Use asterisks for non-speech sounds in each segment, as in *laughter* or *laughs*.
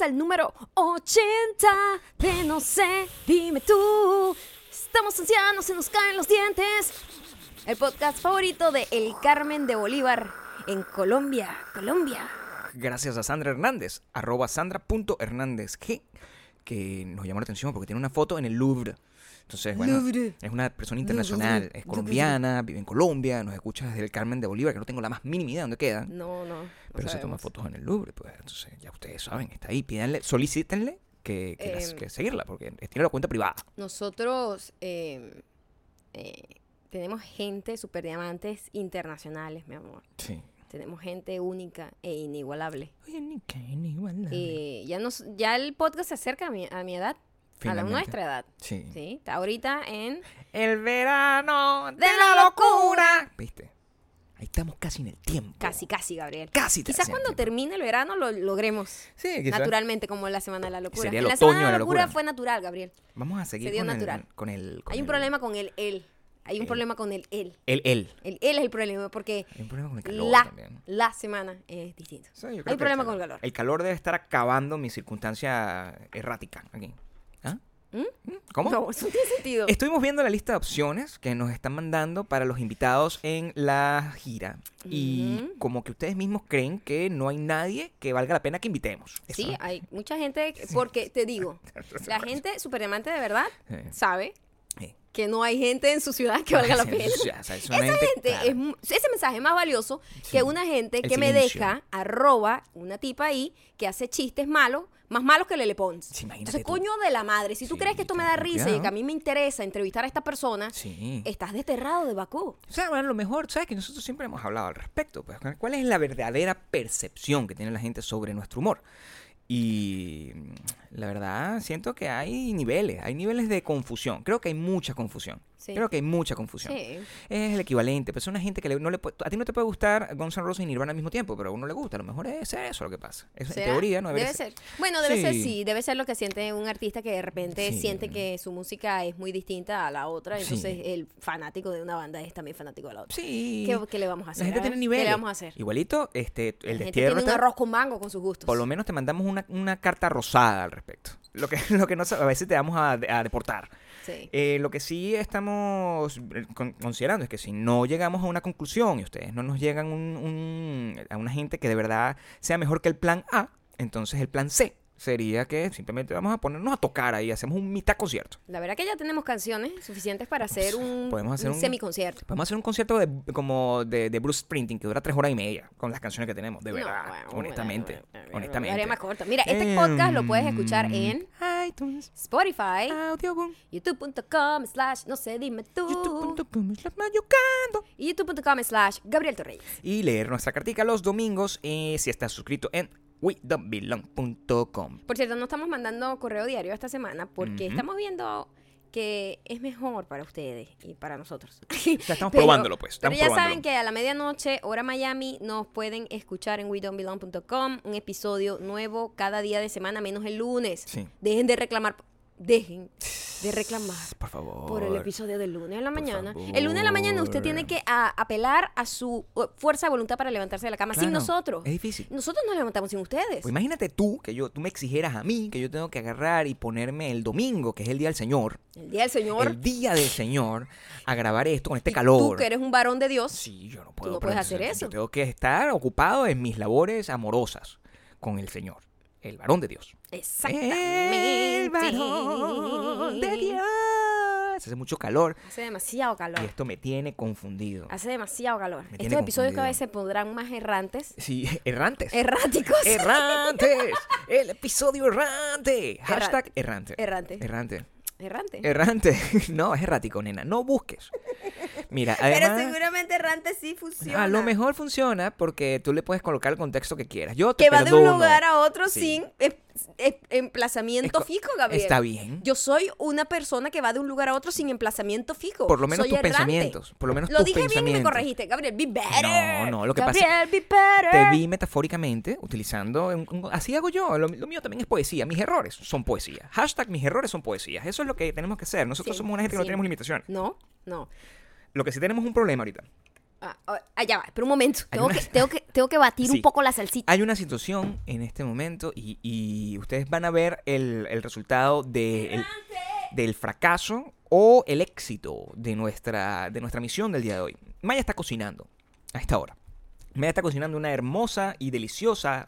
Llegamos al número 80 de No sé, dime tú. Estamos ancianos, se nos caen los dientes. El podcast favorito de El Carmen de Bolívar en Colombia, Colombia. Gracias a Sandra Hernández, arroba sandra.hernández G, que nos llamó la atención porque tiene una foto en el Louvre. Entonces, bueno, es una persona internacional, es colombiana, vive en Colombia, nos escucha desde el Carmen de Bolívar, que no tengo la más mínima idea de dónde queda, No, no. no pero se toma fotos en el Louvre, pues entonces ya ustedes saben, está ahí, pídanle, solicítenle que, que, las- Em. que seguirla, porque tiene la cuenta privada. Nosotros eh, eh, tenemos gente, super diamantes internacionales, mi amor. Sí. Tenemos gente única e inigualable. Que ni igual. Eh, ya, nos, ya el podcast se acerca a mi, a mi edad, a la Finalmente. nuestra edad. Sí. ¿sí? Está ahorita en... El verano de, De la locura. ¿Viste? Ahí estamos casi en el tiempo. Casi, casi, Gabriel. Casi. Quizás el cuando tiempo. termine el verano lo logremos. Sí, quizás. Naturalmente, como la Semana de la Locura. Sería el la otoño Semana de la la Locura locura. fue natural, Gabriel. Vamos a seguir Se dio con, natural. El, con el. con Hay un el- problema con el él. Hay un El. problema con el él. El él. El él es el problema porque Hay un problema con el calor la, también. la semana es distinta. Sí, yo creo Hay que problema con el calor. El calor debe estar acabando mi circunstancia errática aquí. ¿Ah? ¿Mm? ¿Cómo? No, eso no tiene sentido. Estuvimos viendo la lista de opciones que nos están mandando para los invitados en la gira. Y como que ustedes mismos creen que no hay nadie que valga la pena que invitemos. Eso- Sí, hay mucha gente, que- porque te digo, *laughs* la gente super diamante de verdad Sí. sabe. Que no hay gente en su ciudad que valga la pena. o sea, es Esa gente, gente claro. es ese mensaje es más valioso Sí. que una gente El que me deja arroba una tipa ahí que hace chistes malos, más malos que Lele Pons. Sí, Entonces, tú. coño de la madre, si tú crees que esto me da risa y que a mí me interesa entrevistar a esta persona, estás desterrado de Bakú. O sea, bueno, lo mejor, ¿sabes? Que nosotros siempre hemos hablado al respecto. Pues, ¿Cuál es la verdadera percepción que tiene la gente sobre nuestro humor? Y la verdad, siento que hay niveles, hay niveles de confusión. Creo que hay mucha confusión. Sí. Creo que hay mucha confusión. Sí. Es el equivalente. Pues una gente que no le puede- a ti no te puede gustar Guns N' Roses y Nirvana al mismo tiempo, pero a uno le gusta. A lo mejor es eso lo que pasa. Es, en teoría no debe debería ser. Bueno, debe ser Sí. debe ser lo que siente un artista que de repente siente que su música es muy distinta a la otra, entonces el fanático de una banda es también fanático de la otra. Sí. ¿Qué, qué le vamos a hacer? La gente tiene ¿Qué niveles. le vamos a hacer? Igualito, este, el la gente tiene un arroz con mango con sus gustos. Por lo menos te mandamos una, una carta rosada al respecto. Lo que, *laughs* lo que no, a veces te vamos a, a deportar. Sí. Eh, lo que sí estamos eh, con- considerando es que si no llegamos a una conclusión y ustedes no nos llegan un, un- a una gente que de verdad sea mejor que el plan A, entonces el plan C sería que simplemente vamos a ponernos a tocar ahí, hacemos un mitad concierto. La verdad que ya tenemos canciones suficientes para hacer un, Podemos hacer un un- semiconcierto. Podemos hacer un concierto de, como de, de Bruce Sprinting que dura tres horas y media con las canciones que tenemos, de No, verdad, bueno, honestamente, bueno, bueno, bueno, honestamente. más corto. Mira, este podcast lo puedes escuchar en iTunes, Spotify, youtube.com slash no sé, dime tú, youtube.com slash mayocando. y youtube.com slash Gabriel Torreyes. y leer nuestra cartica los domingos eh, si estás suscrito en we.belong.com. Por cierto, no estamos mandando correo diario esta semana porque estamos viendo que es mejor para ustedes y para nosotros. Ya estamos *laughs* Pero- probándolo, pues. Pero Estamos ya probándolo. saben que a la medianoche, hora Miami, nos pueden escuchar en WeDon'tBelong.com un episodio nuevo cada día de semana, menos el lunes. Sí. Dejen de reclamar, dejen *laughs* de reclamar Por favor. por el episodio del lunes en la mañana. El lunes en la mañana usted tiene que a- apelar a su uh, fuerza de voluntad para levantarse de la cama sin nosotros. Es difícil. Nosotros nos levantamos sin ustedes. Pues imagínate tú que yo, tú me exigieras a mí que yo tengo que agarrar y ponerme el domingo, que es el día del Señor, el día del Señor. el día del Señor, a grabar esto con este y calor. Tú que eres un varón de Dios. Sí, yo no puedo. no pero puedes hacer eso. Yo tengo que estar ocupado en mis labores amorosas con el Señor, el varón de Dios. Exactamente. El varón de Dios. Hace mucho calor Hace demasiado calor. y esto me tiene confundido. Hace demasiado calor. Me Estos episodios cada vez se pondrán más errantes. Sí, *laughs* errantes. Erráticos. Errantes. *laughs* El episodio errante. Hashtag errante. Errante. Errante. Errante. Errante. *laughs* No, es errático, nena. No busques. Mira, Pero además, seguramente errante sí funciona. a lo mejor funciona porque tú le puedes colocar el contexto que quieras. Yo te que va de un lugar a otro Sí. sin em- em- emplazamiento Es fijo, Gabriel. Está bien. Yo soy una persona que va de un lugar a otro sin emplazamiento fijo. Por lo menos Soy tus errante. pensamientos. Por lo menos Lo tus dije bien y me corregiste. Gabriel, be better. No, no, lo que pasa- Gabriel, be better. Te vi metafóricamente utilizando. un- un- así hago yo. Lo, lo mío también es poesía. Mis errores son poesía. Hashtag mis errores son poesías. Eso es lo que tenemos que hacer. Nosotros Sí, somos una gente que no tenemos limitaciones. No, no. Lo que sí tenemos es un problema ahorita. Ah, ah, ah, ya va, pero un momento. Tengo, una- que, tengo, que, tengo que batir Sí. un poco la salsita. Hay una situación en este momento y, y ustedes van a ver el, el resultado de el- del fracaso o el éxito de nuestra, de nuestra misión del día de hoy. Maya está cocinando a esta hora. Maya está cocinando una hermosa y deliciosa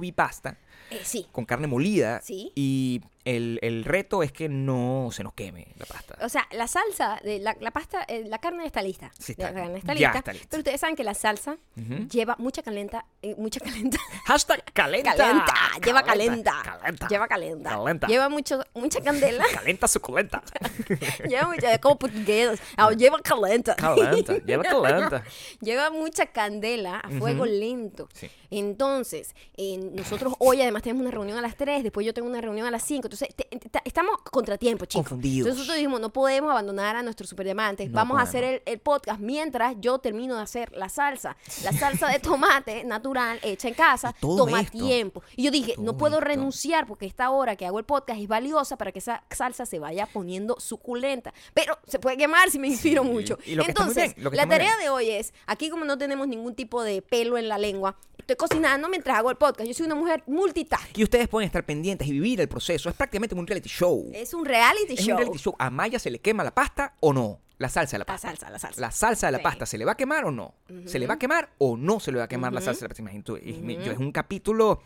be pasta Eh, sí. con carne molida. Sí. Y el, el reto es que no se nos queme la pasta. O sea, la salsa, de la, la pasta, eh, la carne está lista. Sí, está- la carne está ya lista. está lista. Pero ustedes saben que la salsa lleva mucha calenta, eh, mucha calenta. *laughs* Hashtag calenta. Calenta, lleva calenta. Calenta. Lleva calenta. Calenta. Lleva mucho, mucha candela. *laughs* Calenta suculenta. *laughs* lleva mucha, como portugués. Ah, lleva calenta. Calenta. Lleva calenta. Lleva mucha candela a fuego lento. Sí. Entonces, nosotros hoy además tenemos una reunión a las 3, después yo tengo una reunión a las 5. Entonces, te- te- estamos contratiempo, chicos. Confundidos. Entonces nosotros dijimos, no podemos abandonar a nuestros superdiamantes. No Vamos a hacer el, el podcast mientras yo termino de hacer la salsa. La salsa de tomate *laughs* natural hecha en casa toma esto. tiempo. Y yo dije, no puedo esto. renunciar porque esta hora que hago el podcast es valiosa para que esa salsa se vaya poniendo suculenta. Pero se puede quemar si me inspiro Sí, mucho. y Entonces, bien, la tarea de hoy es, aquí como no tenemos ningún tipo de pelo en la lengua, estoy cocinando mientras hago el podcast. Yo soy una mujer multitask. Y ustedes pueden estar pendientes y vivir el proceso. Es prácticamente un reality show. Es un reality Es show. un reality show. ¿A Maya se le quema la pasta o no? La salsa de la La pasta. salsa, la salsa. La salsa de la Sí. pasta, ¿se le va a quemar o no? ¿Se le va a quemar o no se le va a quemar la salsa de la pasta? Imagínate yo- es un capítulo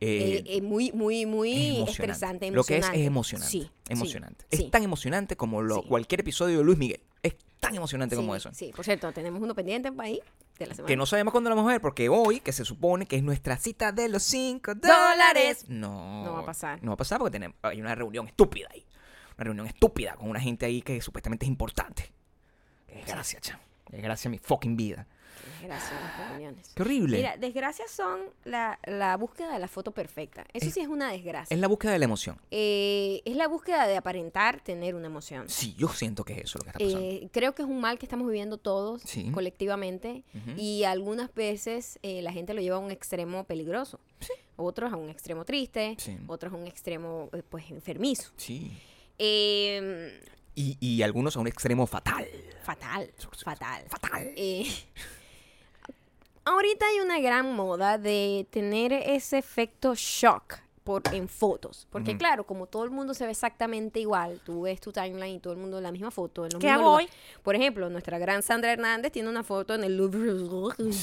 eh, Eh, eh, muy, muy, muy estresante, Lo que es es emocionante. Sí, emocionante. sí, Es sí. tan emocionante como lo, cualquier episodio de Luis Miguel. Es tan emocionante como eso. Sí, por cierto, tenemos uno pendiente en país de la semana. Que no sabemos cuándo lo vamos a ver, porque hoy, que se supone que es nuestra cita de los 5 Dólares. no, No va a pasar. No va a pasar porque tenemos, hay una reunión estúpida ahí. Una reunión estúpida con una gente ahí que supuestamente es importante. Desgracia, chamo. Qué desgracia mi fucking vida. Desgracia, las reuniones. Qué horrible. Mira, desgracias son la, la búsqueda de la foto perfecta. Eso Es- sí es una desgracia. es la búsqueda de la emoción. Eh, es la búsqueda de aparentar tener una emoción. Sí, yo siento que es eso lo que está pasando. Eh, creo que es un mal que estamos viviendo todos Sí. colectivamente y algunas veces eh, la gente lo lleva a un extremo peligroso, otros a un extremo triste, Sí. otros a un extremo pues enfermizo. Sí. Eh, Y, y algunos a un extremo fatal. fatal, fatal. Fatal. Eh, ahorita hay una gran moda de tener ese efecto shock por, en fotos. Porque claro, como todo el mundo se ve exactamente igual, tú ves tu timeline y todo el mundo en la misma foto. En los ¿Qué mismos hago lugares. Por ejemplo, nuestra gran Sandra Hernández tiene una foto en el Louvre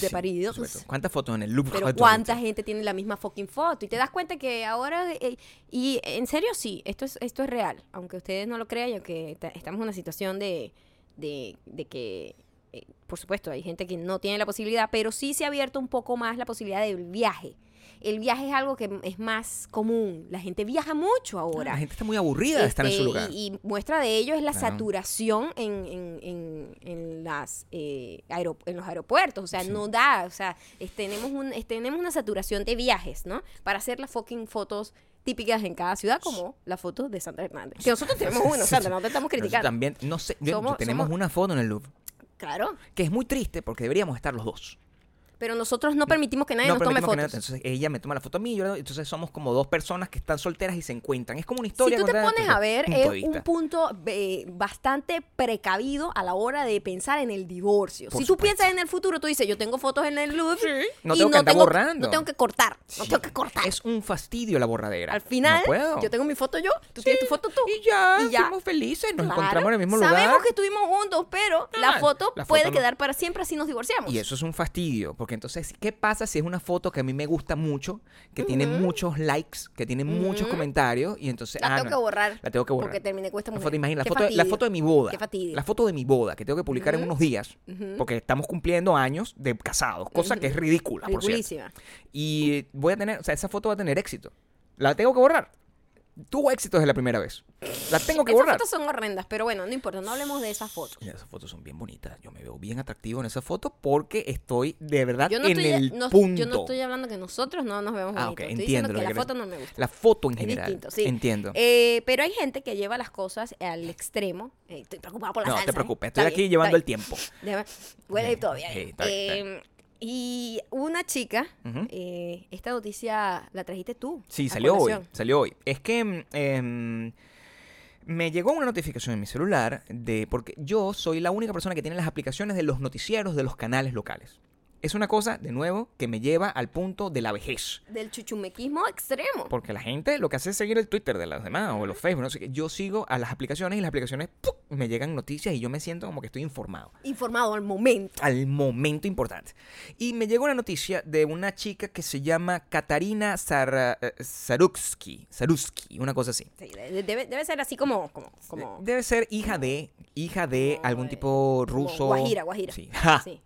de París. ¿Cuántas fotos en el Louvre? Pero cuánta gente tiene la misma fucking foto y te das cuenta que ahora eh, y en serio sí, esto es esto es real, aunque ustedes no lo crean y aunque ta- estamos en una situación de de, de que eh, por supuesto hay gente que no tiene la posibilidad, pero sí se ha abierto un poco más la posibilidad del viaje. El viaje es algo que es más común. La gente viaja mucho ahora. La gente está muy aburrida de estar en su Este, lugar. Y, y muestra de ello es la Claro. saturación en, en, en, en las, eh, en los aeropuertos. O sea, Sí. no da. O sea, es- tenemos, un, es- tenemos una saturación de viajes, ¿no? Para hacer las fucking fotos típicas en cada ciudad, como la foto de Sandra Hernández. Que nosotros tenemos *laughs* una, Sandra, no te estamos Nosotros criticando. También, no sé, Somos- tenemos somos- una foto en el Louvre. Claro. Que es muy triste porque deberíamos estar los dos. Pero nosotros no permitimos que nadie nos tome fotos. nadie- entonces ella me toma la foto a mí, yo, entonces somos como dos personas que están solteras y se encuentran. Es como una Si historia. tú te pones a ver, es un punto eh, bastante precavido a la hora de pensar en el divorcio. Por si tú piensas en el futuro, tú dices, yo tengo fotos en el Louvre No y tengo que andar borrando. No tengo que cortar, no Sí. tengo que cortar. Es un fastidio la borradera. Al final, No yo tengo mi foto yo, tú tienes tu foto tú. Y ya, Y ya. fuimos felices, nos Claro, encontramos en el mismo Sabemos lugar. que estuvimos juntos, pero la foto la foto puede quedar para siempre así nos divorciamos. Y eso es un fastidio, porque entonces, ¿qué pasa si es una foto que a mí me gusta mucho, que tiene muchos likes, que tiene muchos comentarios, y entonces... La ah, tengo no, que borrar. La tengo que borrar. Porque terminé con esta La mujer. foto, imagina, la foto, la foto de mi boda. Qué. La foto de mi boda, que tengo que publicar en unos días, porque estamos cumpliendo años de casados, cosa que es ridícula, por cierto. Y voy a tener, o sea, esa foto va a tener éxito. La tengo que borrar. Tuvo éxito desde la primera vez. La tengo que Esas borrar. fotos son horrendas, pero bueno, no importa, no hablemos de esas fotos. Mira, esas fotos son bien bonitas. Yo me veo bien atractivo en esa foto porque estoy de verdad no, en estoy, el no- punto. yo no estoy hablando que nosotros no nos vemos Ah, bonitos. ok, estoy entiendo diciendo que la foto no me gusta. La foto en general. distinto, sí. Entiendo. Eh, pero hay gente que lleva las cosas al extremo. Eh, estoy preocupada por la no salsa. te ¿eh? preocupes, estoy aquí llevando el tiempo. Déjame- Huele todavía. sí, está bien, está Eh, y una chica, eh, esta noticia la trajiste tú. Sí, salió hoy. Salió hoy. Es que mm, em, Me llegó una notificación en mi celular de porque yo soy la única persona que tiene las aplicaciones de los noticieros de los canales locales. Es una cosa, de nuevo, que me lleva al punto de la vejez. Del chuchumequismo extremo. Porque la gente lo que hace es seguir el Twitter de los demás o los Facebook, no sé qué. Yo sigo a las aplicaciones y las aplicaciones ¡pum! me llegan noticias y yo me siento como que estoy informado. Informado al momento. Al momento importante. Y me llegó una noticia de una chica que se llama Katarina Sar eh, Sarutsky. Sarutsky, una cosa así. Sí, de- debe, debe ser así como... como, como Debe ser hija de, hija de algún tipo ruso. Guajira, guajira. Sí. Ja, sí.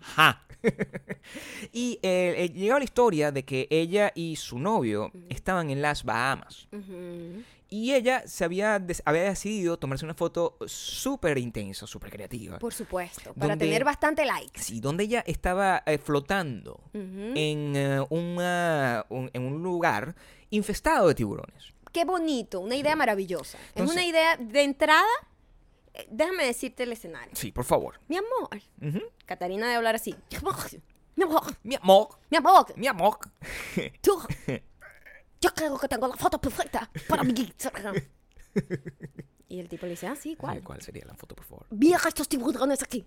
ja. *laughs* y eh, eh, llegaba la historia de que ella y su novio estaban en las Bahamas. Y ella se había, había decidido tomarse una foto súper intensa, súper creativa. Por supuesto. Para Donde- tener bastante likes. Sí, donde ella estaba eh, flotando en, eh, una- un, en un lugar infestado de tiburones. Qué bonito, una idea maravillosa. es una idea de entrada. Déjame decirte el escenario. Sí, por favor. Mi amor. Ujú. Catarina debe hablar así. Mi amor. Mi amor. Mi amor, Mi amor. mi amor. *laughs* Tú. Yo creo que tengo la foto perfecta para mi Instagram. Y el tipo le dice, ah, sí, ¿cuál? ¿Cuál sería la foto, por favor? Mira estos tiburones aquí.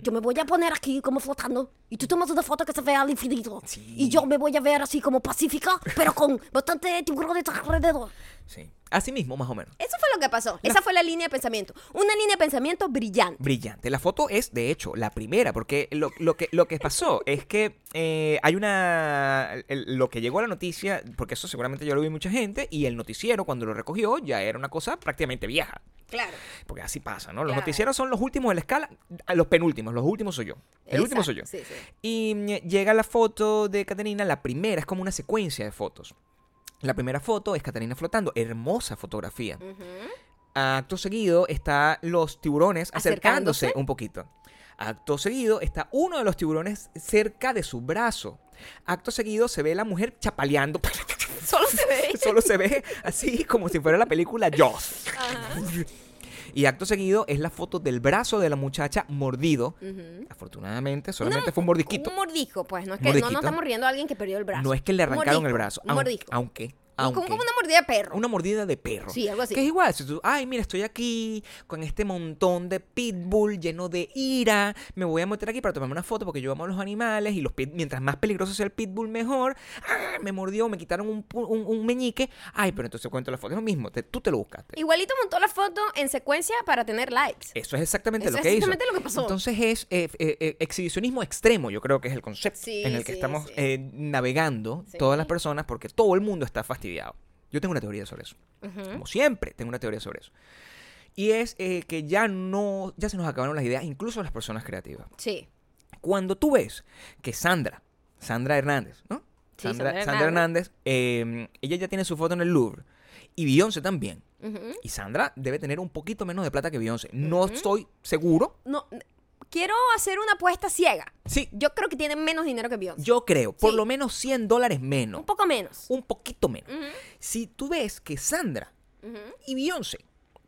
Yo me voy a poner aquí como flotando. Y tú tomas una foto que se vea al infinito. Sí. Y yo me voy a ver así como pacífica, pero con bastante tiburones alrededor. Sí. Así mismo, más o menos. Eso fue lo que pasó. Esa fue la línea de pensamiento. Una línea de pensamiento brillante. Brillante. La foto es, de hecho, la primera, porque lo, lo que, lo que pasó es que eh, hay una... el- lo que llegó a la noticia, porque eso seguramente ya lo vi mucha gente, y el noticiero cuando lo recogió ya era una cosa prácticamente vieja. Claro. Porque así pasa, ¿no? Los Claro. noticieros son los últimos de la escala, los penúltimos, los últimos soy yo. El último soy yo. Sí, sí. Y mm, llega la foto de Catarina, la primera, es como una secuencia de fotos. La primera foto es Catarina flotando, hermosa fotografía. Acto seguido está los tiburones acercándose, Acercándose. un poquito. Acto seguido está uno de los tiburones cerca de su brazo. Acto seguido se ve la mujer chapaleando. Solo se ve. *laughs* Solo se ve así como si fuera la película Jaws. Y acto seguido es la foto del brazo de la muchacha mordido. Afortunadamente, solamente fue un mordisquito. Un mordisco, pues. No es que no, Mordisquito. no estamos riendo a alguien que perdió el brazo. No es que le arrancaron el brazo. Un aun- mordisco. Aunque, Como, aunque. como una mordida de perro. Una mordida de perro. Sí, algo así. Que es igual, si tú, ay, mira, estoy aquí con este montón de pitbull lleno de ira, me voy a meter aquí para tomarme una foto porque yo amo a los animales y los pit- mientras más peligroso sea el pitbull, mejor. Ah, me mordió, me quitaron un, un- un meñique. Ay, pero entonces cuento la foto. Es lo mismo, te- tú te lo buscaste. Igualito montó la foto en secuencia para tener likes. Eso es exactamente Eso lo es que hizo. exactamente lo que pasó. Entonces es eh, eh, eh, exhibicionismo extremo, yo creo que es el concepto Sí, en el que sí, estamos sí. eh, navegando todas las personas porque todo el mundo está fastidiado. Yo tengo una teoría sobre eso. Como siempre, tengo una teoría sobre eso. Y es eh, que ya no, ya se nos acabaron las ideas, incluso las personas creativas. Sí. Cuando tú ves que Sandra, Sandra Hernández, ¿no? Sí, Sandra, Sandra Sandra Hernández, eh, ella ya tiene su foto en el Louvre. Y Beyoncé también. Y Sandra debe tener un poquito menos de plata que Beyoncé. No estoy seguro. No, quiero hacer una apuesta ciega. Sí, Yo creo que tiene menos dinero que Beyoncé. yo creo, por Sí. lo menos 100 dólares menos. Un poco menos. Un poquito menos. Ujú, Si tú ves que Sandra y Beyoncé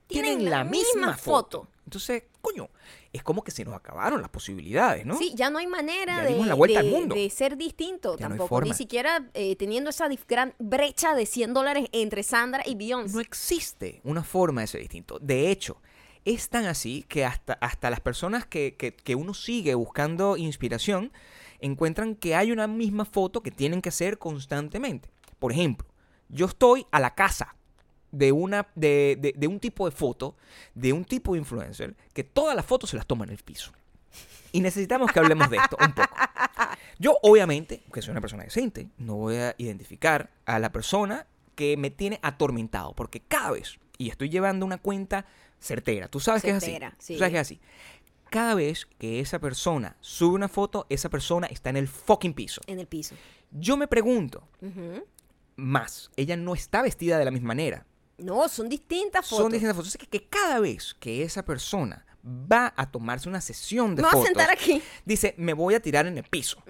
Tienen tienen, la misma foto. foto. Entonces, coño, es como que se nos acabaron las posibilidades, ¿no? Sí, ya no hay manera Ya de, dimos la vuelta de- al mundo. de ser distinto Ya no hay tampoco. Ni forma. siquiera eh, teniendo esa dif- gran brecha de 100 dólares entre Sandra y Beyoncé. No existe una forma de ser distinto. De hecho, es tan así que hasta, hasta las personas que, que- que uno sigue buscando inspiración encuentran que hay una misma foto que tienen que hacer constantemente. Por ejemplo, yo estoy a la casa de, una, de, de- de un tipo de foto, de un tipo de influencer, que todas las fotos se las toma en el piso. Y necesitamos que hablemos de esto un poco. Yo, obviamente, que soy una persona decente, no voy a identificar a la persona que me tiene atormentado, porque cada vez, y estoy llevando una cuenta certera, tú sabes que es así. sí. Tú sabes que es así. Cada vez que esa persona sube una foto, esa persona está en el fucking piso. En el piso. Yo me pregunto, más, ella no está vestida de la misma manera. No, son distintas fotos. Son distintas fotos. Así que, que cada vez que esa persona va a tomarse una sesión de Me voy a fotos, sentar aquí. dice, me voy a tirar en el piso.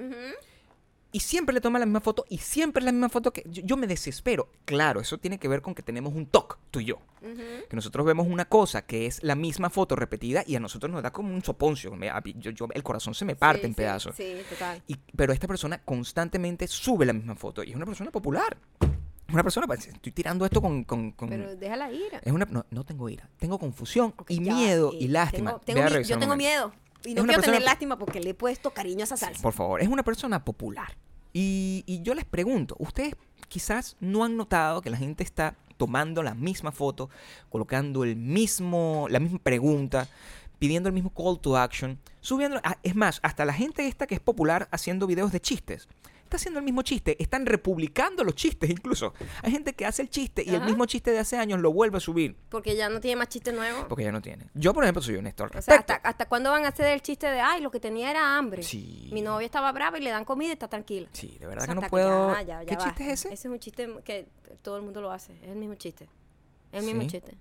Y siempre le toma la misma foto y siempre es la misma foto que yo, yo me desespero. Claro, eso tiene que ver con que tenemos un TOC, tú y yo. Que nosotros vemos una cosa que es la misma foto repetida y a nosotros nos da como un soponcio. Me- a- yo- yo- el corazón se me parte Sí, en sí, pedazos. Sí, total. Y- pero esta persona constantemente sube la misma foto y es una persona popular. Una persona, pues, estoy tirando esto con... con- con- Pero déjala ir. es una, no, no tengo ira, tengo confusión y ya, miedo eh, y lástima. tengo- mi- yo tengo miedo. Y no quiero tener lástima porque le he puesto cariño a esa salsa. Por favor, es una persona popular. Y, y yo les pregunto, ustedes quizás no han notado que la gente está tomando la misma foto, colocando el mismo, la misma pregunta, pidiendo el mismo call to action, subiendo... ah, Es más, hasta la gente esta que es popular haciendo videos de chistes. Está haciendo el mismo chiste, están republicando los chistes incluso. Hay gente que hace el chiste y el mismo chiste de hace años lo vuelve a subir Porque ya no tiene más chiste nuevo. porque ya no tiene. Yo, por ejemplo, soy honesto al O sea, respecto. ¿hasta, ¿hasta cuándo van a hacer el chiste de, ay, lo que tenía era hambre? Sí. Mi novia estaba brava y le dan comida y está tranquila. Sí, de verdad O sea, que no hasta puedo... ya, ya, ya ¿Qué chiste es ese? Ese es un chiste que todo el mundo lo hace. Es el mismo chiste. Es el mismo Sí. chiste.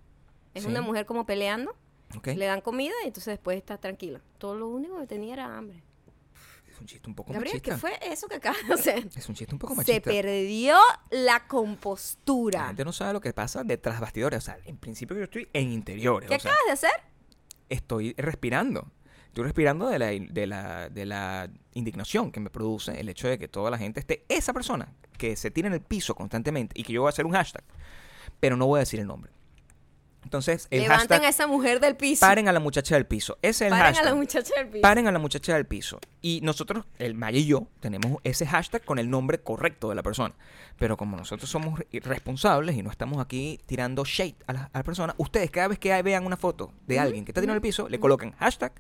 Es Sí. una mujer como peleando, Ok. le dan comida y entonces después está tranquila. Todo lo único que tenía era hambre. Es un chiste un poco Gabriel, machista. ¿qué fue eso que acabas de hacer? *laughs* Es un chiste un poco Se machista. perdió la La compostura. gente no sabe lo que pasa detrás bastidores. O sea, en principio yo estoy en interiores. ¿Qué o sea, acabas de hacer? estoy respirando. Estoy respirando de la, de, la, de la indignación que me produce el hecho de que toda la gente esté... Esa persona que se tira en el piso constantemente y que yo voy a hacer un hashtag, pero no voy a decir el nombre. Entonces, el Levanten hashtag... a esa mujer del piso. Paren a la muchacha del piso. Ese es el Paren a hashtag. la muchacha del piso. Paren a la muchacha del piso. Y nosotros, el Maya y yo, tenemos ese hashtag con el nombre correcto de la persona. Pero como nosotros somos responsables y no estamos aquí tirando shade a la, a la persona, ustedes cada vez que vean una foto de alguien que está tirando el piso, le colocan hashtag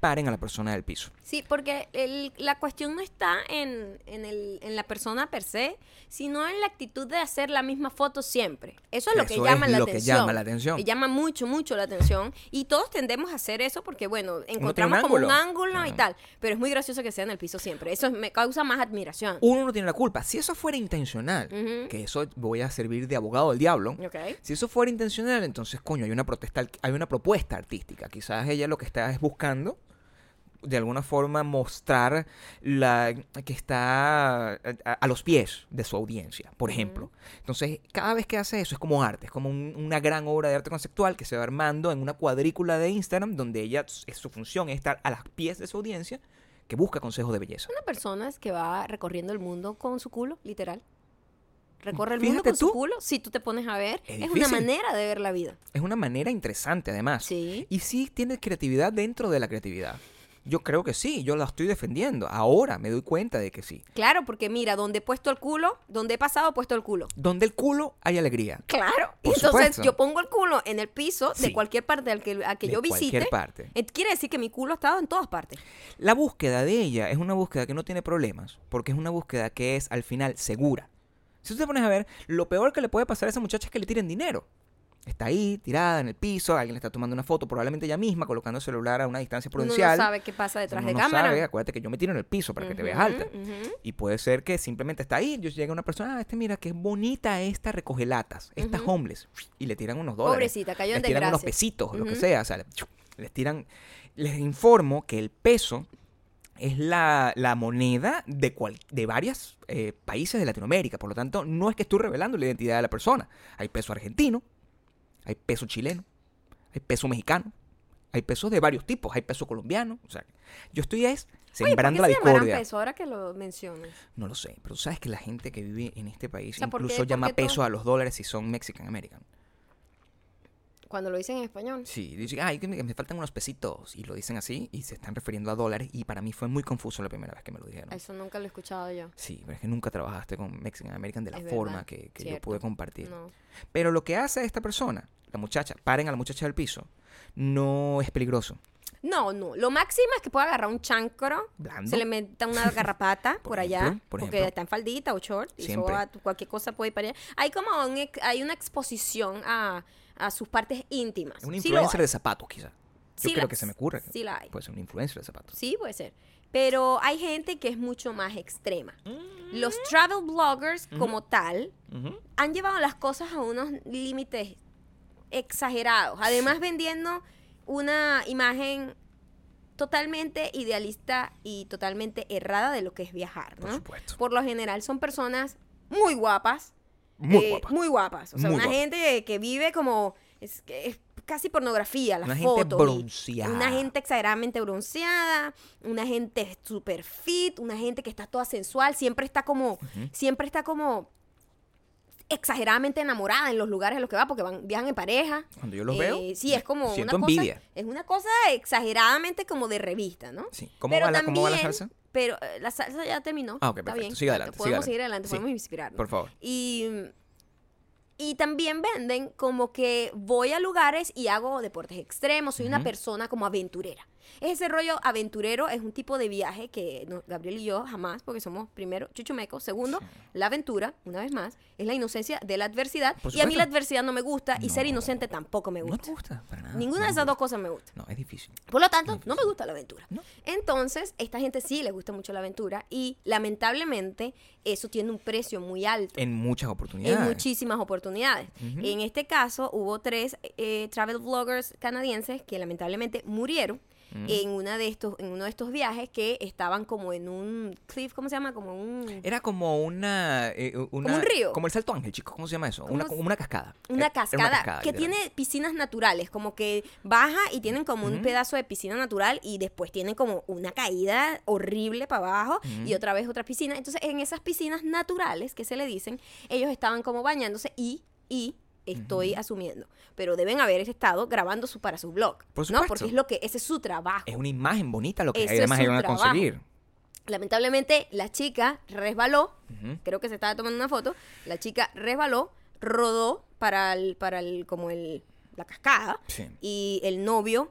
paren a la persona del piso. Sí, porque el- la cuestión no está en, en, el- en la persona per se, sino en la actitud de hacer la misma foto siempre. Eso es lo que Eso llama es la lo que llama la atención. Que llama mucho, mucho la atención. Y todos tendemos a hacer eso porque, bueno, tiene un encontramos como un ángulo. ángulo y Ajá. tal. Pero es muy gracioso que sea en el piso siempre. Eso me causa más admiración. Uno no tiene la culpa. Si eso fuera intencional, Ujú. que eso voy a servir de abogado del diablo, Ok. Si eso fuera intencional, entonces, coño, hay una protesta, hay una propuesta artística. Quizás ella lo que está es buscando, de alguna forma, mostrar la que está a, a los pies de su audiencia, por ejemplo. Entonces, cada vez que hace eso es como arte, es como un- una gran obra de arte conceptual que se va armando en una cuadrícula de Instagram, donde ella, es, su función es estar a los pies de su audiencia, que busca consejos de belleza. Una persona es que va recorriendo el mundo con su culo, literal. Recorre el mundo con su culo. Si tú te pones a ver, Es es, una manera de ver la vida. Es una manera interesante, además. Sí. Y sí tiene creatividad dentro de la creatividad. Yo creo que sí, yo la estoy defendiendo. Ahora me doy cuenta de que sí. Claro, porque mira, donde he puesto el culo, donde he pasado, he puesto el culo. Donde el culo hay alegría. Claro. Por Entonces supuesto. yo pongo el culo en el piso de Sí. cualquier parte al que, a que De yo visite. cualquier parte. Eh, Quiere decir que mi culo ha estado en todas partes. La búsqueda de ella es una búsqueda que no tiene problemas, porque es una búsqueda que es al final segura. Si tú te pones a ver, lo peor que le puede pasar a esa muchacha es que le tiren dinero. Está ahí, tirada en el piso, alguien le está tomando una foto, probablemente ella misma, colocando el celular a una distancia Uno prudencial. no sabe qué pasa detrás Uno de no cámara. sabe, acuérdate que yo me tiro en el piso para que te veas alta. Y puede ser que simplemente está ahí. Yo llega una persona, ah, este mira, qué bonita esta recogelatas, esta Ujú. homeless. Y le tiran unos dólares. Pobrecita, cayó en les tiran unos pesitos, lo que sea. O sea, le- les tiran. Les informo que el peso es la, la moneda de, cual, de varios países de Latinoamérica. Por lo tanto, no es que estoy revelando la identidad de la persona. Hay peso argentino, hay peso chileno, hay peso mexicano, hay pesos de varios tipos, hay peso colombiano. O sea, yo estoy es Oye, ¿por sembrando qué la se discordia. peso ahora que lo mencionas? No lo sé, pero tú sabes que la gente que vive en este país O sea, ¿por qué- incluso por llama qué todo- peso a los dólares si son Mexican American. Cuando lo dicen en español. Sí, dicen, ay, que me, faltan unos pesitos. Y lo dicen así y se están refiriendo a dólares. Y para mí fue muy confuso la primera vez que me lo dijeron. Eso nunca lo he escuchado yo. Sí, pero es que nunca trabajaste con Mexican American de la Es forma verdad, que, que yo pude compartir. No. Pero lo que hace esta persona, la muchacha, paren a la muchacha del piso, no es peligroso. No, no. Lo máximo es que pueda agarrar un chancro, Blando. se le meta una *laughs* garrapata por, Por allá, ejemplo, por porque ejemplo. está en faldita o short, y cualquier cosa puede ir para allá. Hay como un hay una exposición a, a sus partes íntimas. Es un Sí lo influencer de zapatos, quizá. Yo Sí creo la- que se me ocurre. sí la hay. Puede ser un influencer de zapatos. Sí, puede ser. Pero hay gente que es mucho más extrema. Mm. Los travel bloggers, como tal, han llevado las cosas a unos límites exagerados. Además, vendiendo una imagen totalmente idealista y totalmente errada de lo que es viajar, Por ¿no? supuesto. Por lo general son personas muy guapas. Muy eh, guapa. Muy guapas. O sea, Muy una gente que vive como... Es, es casi pornografía, las Una gente fotos. y bronceada. Una gente exageradamente bronceada, una gente super fit, una gente que está toda sensual, siempre está como, siempre está como exageradamente enamorada en los lugares a los que va porque van, viajan en pareja. Cuando yo los Eh, veo, Sí, es como siento una cosa. envidia. Es una cosa exageradamente como de revista, ¿no? Sí. ¿Cómo, Pero va la, ¿Cómo va la también- salsa? Pero eh, la salsa ya terminó. Ah, ok, está perfecto. bien. Sigue adelante, Podemos seguir adelante, Sí. podemos inspirarnos. Por favor. Y, y también venden como que voy a lugares y hago deportes extremos, soy una persona como aventurera. Ese rollo aventurero es un tipo de viaje que no- Gabriel y yo jamás, porque somos primero chuchumecos, segundo, Sí. la aventura, una vez más, es la inocencia de la adversidad. Y a mí la adversidad no me gusta y ser No. inocente tampoco me No gusta. te gusta, para nada. Ninguna no de esas dos cosas me gusta. No, es difícil. Por lo tanto, no me gusta la aventura. No. Entonces, esta gente sí le gusta mucho la aventura y lamentablemente eso tiene un precio muy alto En muchas oportunidades. en muchísimas oportunidades. Ujú. En este caso, hubo tres eh, travel vloggers canadienses que lamentablemente murieron Mm. en, una de estos, en uno de estos viajes que estaban como en un cliff, ¿cómo se llama? Como un... Era como una, eh, una- un río. Como el Salto Ángel, chicos. ¿Cómo se llama eso? ¿Cómo Una, como una cascada. Una cascada, que tiene piscinas naturales, como que baja y tienen como un pedazo de piscina natural y después tienen como una caída horrible para abajo y otra vez otra piscina. Entonces, en esas piscinas naturales que se le dicen, ellos estaban como bañándose y, y estoy asumiendo, pero deben haber estado grabando su, para su blog, Por ¿no? supuesto. Porque es lo que, ese es su trabajo. Es una imagen bonita lo que Eso además iban a conseguir. Lamentablemente, la chica resbaló creo que se estaba tomando una foto, la chica resbaló, rodó para el, para el, como el, la cascada, Sí. y el novio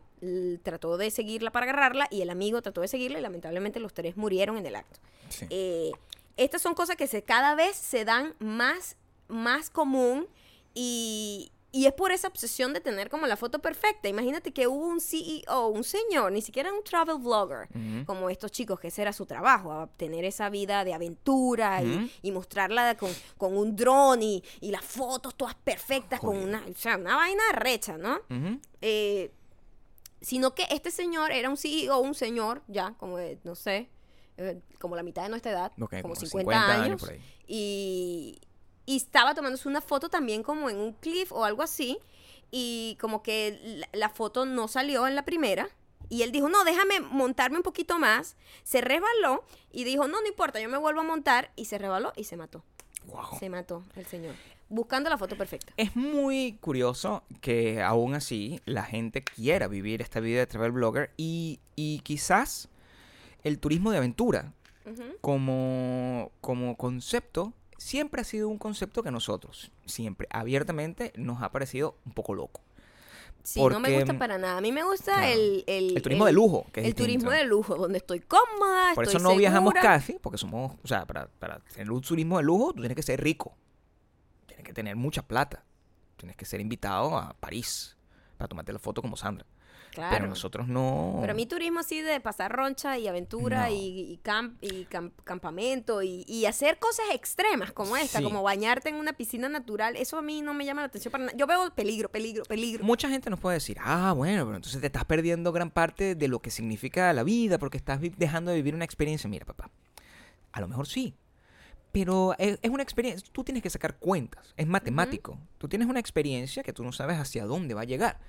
trató de seguirla para agarrarla, y el amigo trató de seguirla, y lamentablemente los tres murieron en el acto. Sí. Eh, estas son cosas que se, cada vez se dan más, más común, y, y es por esa obsesión de tener como la foto perfecta. Imagínate que hubo un CEO, un señor, ni siquiera un travel vlogger, como estos chicos, que ese era su trabajo, tener esa vida de aventura y- mostrarla con, con un dron y, y las fotos todas perfectas, con una, o sea, una vaina recha, ¿no? Eh, sino que este señor era un CEO, un señor, ya, como de, no sé, eh, como la mitad de nuestra edad, como como 50, 50 años años, por ahí. y, y estaba tomándose una foto también como en un cliff o algo así, y como que la, la foto no salió en la primera, y él dijo, no, déjame montarme un poquito más, se resbaló, y dijo, no, no importa, yo me vuelvo a montar, y se resbaló y se mató, Guau. se mató el señor, buscando la foto perfecta. Es muy curioso que aún así la gente quiera vivir esta vida de travel blogger y, y quizás el turismo de aventura como, como concepto siempre ha sido un concepto que a nosotros, siempre abiertamente, nos ha parecido un poco loco. Sí, no me gusta para nada. A mí me gusta claro, el, el... El turismo de lujo, que es El turismo de lujo, donde estoy cómoda, Por eso no viajamos casi, porque somos, o sea, para, para tener un turismo de lujo, tú tienes que ser rico. Tienes que tener mucha plata. Tienes que ser invitado a París para tomarte la foto como Sandra. Claro. Pero nosotros no. Pero a mí turismo así de pasar roncha y aventura No. y, y, camp- y cam- campamento y, y hacer cosas extremas como esta, Sí. como bañarte en una piscina natural, eso a mí no me llama la atención para nada. Yo veo peligro, peligro, peligro. Mucha gente nos puede decir, ah, bueno, pero entonces te estás perdiendo gran parte de lo que significa la vida porque estás dejando de vivir una experiencia. Mira, papá, a lo mejor sí, pero es, es una experiencia, tú tienes que sacar cuentas, es matemático. Tú tienes una experiencia que tú no sabes hacia dónde va a llegar.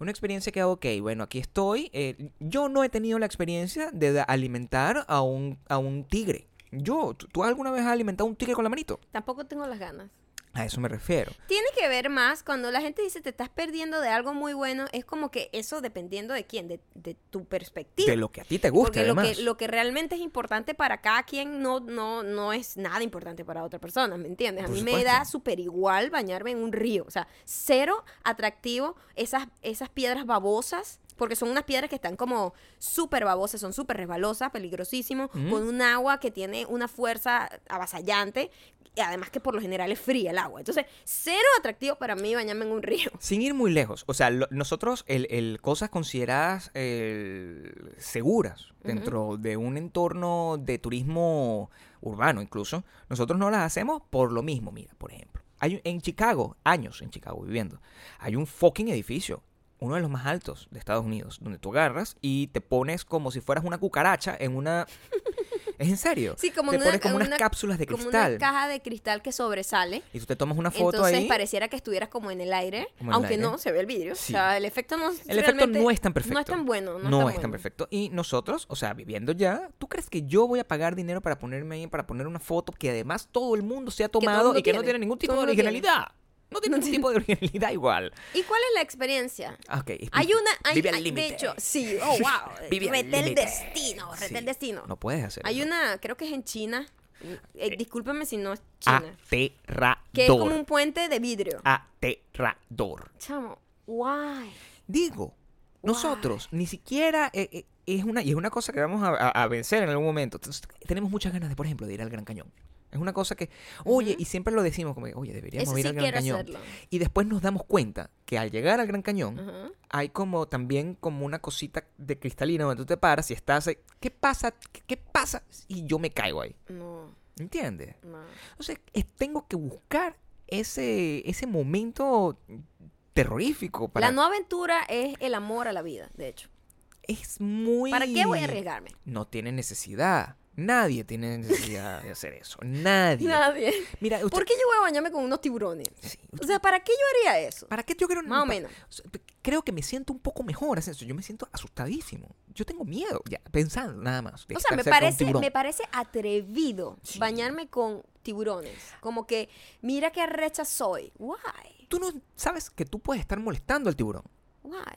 Una experiencia que, ok, bueno, aquí estoy. eh, yo no he tenido la experiencia de alimentar a un, a un tigre. Yo, ¿tú, tú alguna vez has alimentado a un tigre con la manito? Tampoco tengo las ganas. A eso me refiero. Tiene que ver más cuando la gente dice te estás perdiendo de algo muy bueno, es como que eso dependiendo de quién, de, de tu perspectiva. De lo que a ti te guste, Porque lo además. que, lo que realmente es importante para cada quien no, no, no es nada importante para otra persona, ¿me entiendes? A Por mí me da súper igual bañarme en un río. O sea, cero atractivo esas, esas piedras babosas. Porque son unas piedras que están como súper babosas, son súper resbalosas, peligrosísimo, con un agua que tiene una fuerza avasallante, y además que por lo general es fría el agua. Entonces, cero atractivo para mí bañarme en un río. *laughs* Sin ir muy lejos, o sea, lo- nosotros, el, el- cosas consideradas seguras dentro de un entorno de turismo urbano incluso, nosotros no las hacemos por lo mismo. Mira, por ejemplo, hay en Chicago, años en Chicago viviendo, hay un fucking edificio, uno de los más altos de Estados Unidos, donde tú agarras y te pones como si fueras una cucaracha en una... *laughs* ¿Es en serio? Sí, como te una- pones como unas una- cápsulas de Como cristal. una caja de cristal que sobresale. Y tú te tomas una foto Entonces ahí. pareciera que estuvieras como en el aire, Como en el aunque aire. no se ve el vidrio. Sí. O sea, el efecto no El efecto no es tan perfecto. No es tan bueno. No, No, es tan es tan bueno. perfecto. Y nosotros, o sea, viviendo ya, ¿tú crees que yo voy a pagar dinero para ponerme ahí, para poner una foto que además todo el mundo se ha tomado y que no tiene. ningún tipo Todo de originalidad? No tiene ningún *laughs* tipo de originalidad igual. ¿Y cuál es la experiencia? Ok. Hay una, hay, Vive al hay- de límite. hecho, sí, *laughs* oh wow, Vive al rete el límite. destino, rete Sí. el destino. No puedes hacer Hay eso. una, creo que es en China, eh, discúlpeme si no es China, Aterrador. que es como un puente de vidrio. Aterrador. Chamo, why? Digo, nosotros ni siquiera eh, eh, es una y es una cosa que vamos a, a- a vencer en algún momento. Entonces, tenemos muchas ganas de, por ejemplo, de ir al Gran Cañón. Es una cosa que, oye, y siempre lo decimos como, que, oye, deberíamos Eso ir sí al Gran Cañón. hacerlo. Y después nos damos cuenta que al llegar al Gran Cañón hay como también como una cosita de cristalina donde tú te paras y estás ahí. ¿Qué pasa? ¿Qué, qué pasa? Y yo me caigo ahí. No, ¿Entiendes? no. Entonces, es- tengo que buscar ese, ese momento terrorífico para... La no aventura es el amor a la vida, de hecho. Es muy... ¿Para qué voy a arriesgarme? No tiene necesidad. Nadie tiene necesidad de hacer eso. Nadie. Nadie. Mira, usted- ¿Por qué yo voy a bañarme con unos tiburones? Sí, O sea, ¿para qué yo haría eso? ¿Para qué yo creo Más o menos. Creo que me siento un poco mejor. es eso, Yo me siento asustadísimo. Yo tengo miedo, ya, pensando nada más. O sea, me parece, me parece atrevido Sí. bañarme con tiburones. Como que, mira qué arrecha soy. Why? Tú no sabes que tú puedes estar molestando al tiburón.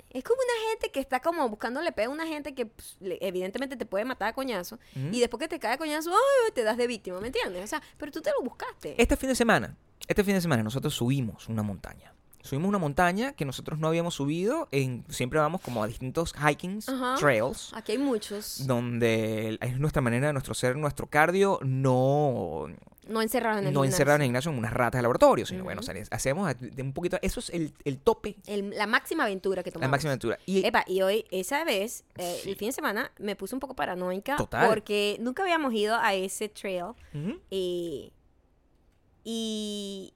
Es como una gente que está como buscándole pega a una gente que pues, le- evidentemente te puede matar a coñazo. Y después que te cae a coñazo, ¡ay! te das de víctima, ¿me entiendes? O sea, pero tú te lo buscaste. Este fin de semana, este fin de semana nosotros subimos una montaña. Subimos una montaña que nosotros no habíamos subido. En, siempre vamos como a distintos hikings, Ajá. trails. Aquí hay muchos. donde es nuestra manera de nuestro ser, nuestro cardio, no, No encerrados en el no gimnasio. encerrar en el gimnasio en unas ratas de laboratorio, sino bueno, hacemos de un poquito, eso es el, el tope, El- la máxima aventura que la tomamos. máxima aventura. Y Epa, y hoy, esa vez, eh, Sí. el fin de semana, me puse un poco paranoica. Total. Porque nunca habíamos ido a ese trail. Eh, y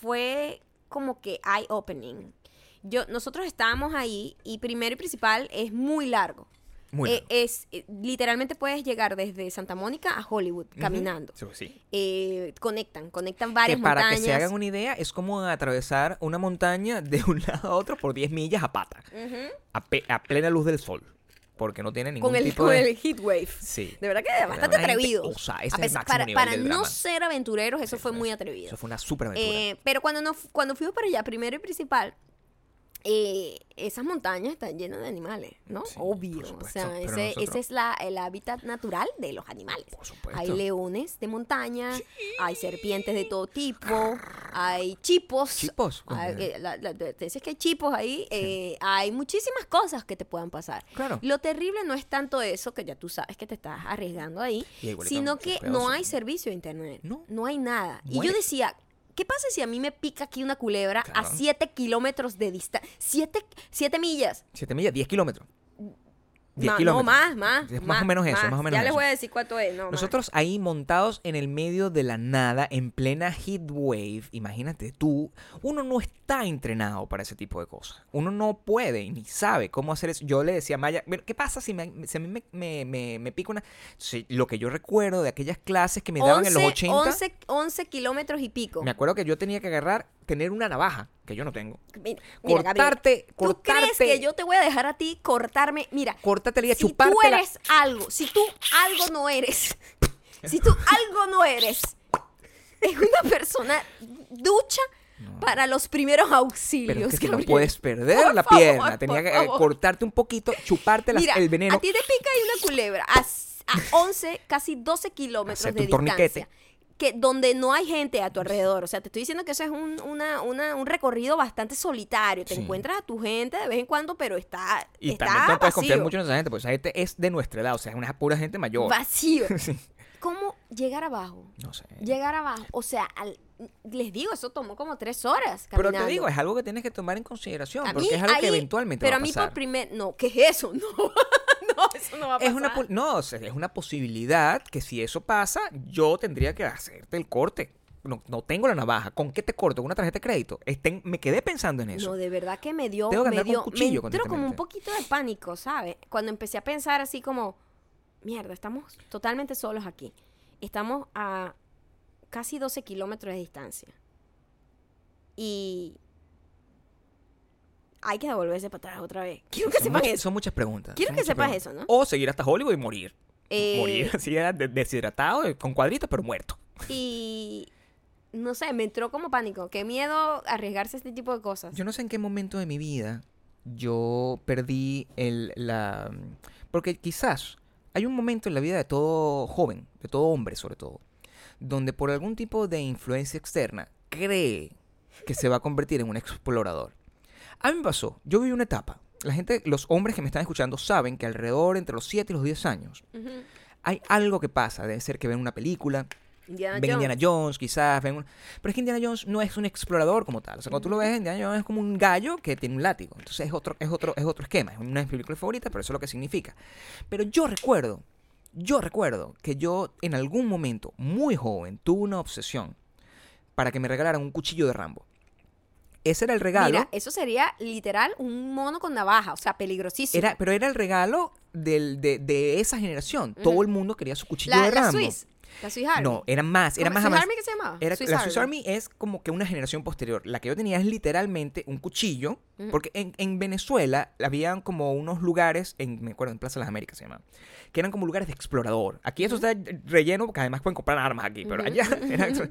fue como que eye-opening. Yo, nosotros estábamos ahí y primero y principal es muy largo. Muy Eh, es, eh, literalmente puedes llegar desde Santa Mónica a Hollywood caminando. Sí, sí. Eh, conectan, conectan Que varias para montañas. que se hagan una idea, es como atravesar una montaña de un *laughs* lado a otro por 10 millas a pata, a, pe- a plena luz del sol, porque no tiene ningún Con el, tipo con de... el heat wave. Sí. De verdad que es bastante atrevido. osa, ese A es el para nivel para del no drama. ser aventureros, eso Sí, fue muy atrevido. Eso fue una super aventura. Eh, pero cuando, no, cuando fuimos para allá, primero y principal, eh, esas montañas están llenas de animales, ¿no? Sí, Obvio. o sea, ese, nosotros- ese es la, el hábitat natural de los animales. por supuesto. Hay leones de montaña, hay serpientes de todo tipo, hay chipos. Chipos, hay- coño. eh, la- la- te dices que hay chipos ahí, eh, hay muchísimas cosas que te puedan pasar. Claro. Lo terrible no es tanto eso, que ya tú sabes que te estás arriesgando ahí, sino que no hay servicio de internet. No. hay nada. Y yo decía, ¿qué pasa si a mí me pica aquí una culebra Claro. a 7 kilómetros de distancia? 7 millas. 7 millas, 10 kilómetros. 10 Ma- no, kilómetros. más, más. Es más o menos eso, más o menos Ya les eso. voy a decir cuánto es. No, más. Nosotros ahí montados en el medio de la nada, en plena heat wave, imagínate tú, uno no está entrenado para ese tipo de cosas. Uno no puede y ni sabe cómo hacer eso. Yo le decía a Maya, "Pero, ¿qué pasa si, me, si a mí me, me, me- me pica una... Sí, lo que yo recuerdo de aquellas clases que me daban en los 80, 11, 11 kilómetros y pico. me acuerdo que yo tenía que agarrar, tener una navaja, que yo no tengo. Mira, mira, Gabriel, Cortarte, ¿Tú cortarte... crees que yo te voy a dejar a ti cortarme? Mira, Córtatela y a si tú eres algo, si tú algo no eres, *laughs* si tú algo no eres, es una persona ducha para los primeros auxilios. Pero es que tú no puedes perder Por la favor, pierna. Tenía que eh, favor. cortarte un poquito, chuparte las- Mira, el veneno. a ti te pica ahí una culebra a, a 11, casi 12 kilómetros Hacerte de un torniquete. Que donde no hay gente a tu alrededor. O sea, te estoy diciendo que eso es un, una- una- un recorrido bastante solitario. Te Sí. encuentras a tu gente de vez en cuando, pero está, Y está también no puedes confiar mucho en esa gente, porque esa gente es de nuestra edad, o sea, es una pura gente mayor. Vacío. *laughs* Sí. ¿Cómo llegar abajo? No sé. Llegar abajo. O sea, al- les digo, eso tomó como tres horas. Pero te digo, es algo que tienes que tomar en consideración, A porque mí es algo que eventualmente Pero va a a mí pasar. por primer... No, ¿qué es eso? *laughs* No, no, eso no va a pasar. Es una, no, o sea, es una posibilidad que si eso pasa, yo tendría que hacerte el corte. No, no tengo la navaja. ¿Con qué te corto? ¿Con una tarjeta de crédito? Estén- me quedé pensando en eso. No, de verdad que me dio, Tengo que me andar con dio, un cuchillo me entró como un poquito de pánico, ¿sabes? Cuando empecé a pensar así como, mierda, estamos totalmente solos aquí. Estamos a casi 12 kilómetros de distancia. Y hay que devolverse para atrás otra vez. Quiero que Son muchas- eso. Son muchas preguntas. Quiero son que sepas preguntas. eso, ¿no? O seguir hasta Hollywood y morir. Eh, Morir así, deshidratado, eh, con cuadritos, pero muerto. Y no sé, me entró como pánico. Qué miedo arriesgarse a este tipo de cosas. Yo no sé en qué momento de mi vida yo perdí el, la... Porque quizás hay un momento en la vida de todo joven, de todo hombre sobre todo, donde por algún tipo de influencia externa cree que se va a convertir en un explorador. A mí me pasó, yo viví una etapa. La gente, los hombres que me están escuchando saben que alrededor entre los 7 y los 10 años hay algo que pasa. Debe ser que ven una película, Indiana ven Jones. Indiana Jones, quizás ven un- Pero es que Indiana Jones no es un explorador como tal. O sea, cuando tú lo ves, Indiana Jones es como un gallo que tiene un látigo. Entonces es otro, es otro, es otro esquema. Es una de mis películas favoritas, pero eso es lo que significa. Pero yo recuerdo, yo recuerdo que yo en algún momento, muy joven, tuve una obsesión para que me regalaran un cuchillo de Rambo. Ese era el regalo. Mira, eso sería literal un mono con navaja, o sea, peligrosísimo. Era, pero era el regalo del- de, de esa generación. Todo el mundo quería su cuchillo la, de la Rambo. Swiss, la Swiss Army. No, era más, era ¿Cómo- más Swiss Army qué se llamaba? Era, Swiss la Swiss Army. Army es como que una generación posterior. La que yo tenía es literalmente un cuchillo. Porque en, en Venezuela habían como unos lugares, en, me acuerdo, en Plaza de las Américas se llamaban, que eran como lugares de explorador. Aquí eso está relleno porque además pueden comprar armas aquí, pero Ujú. allá *laughs* era explo-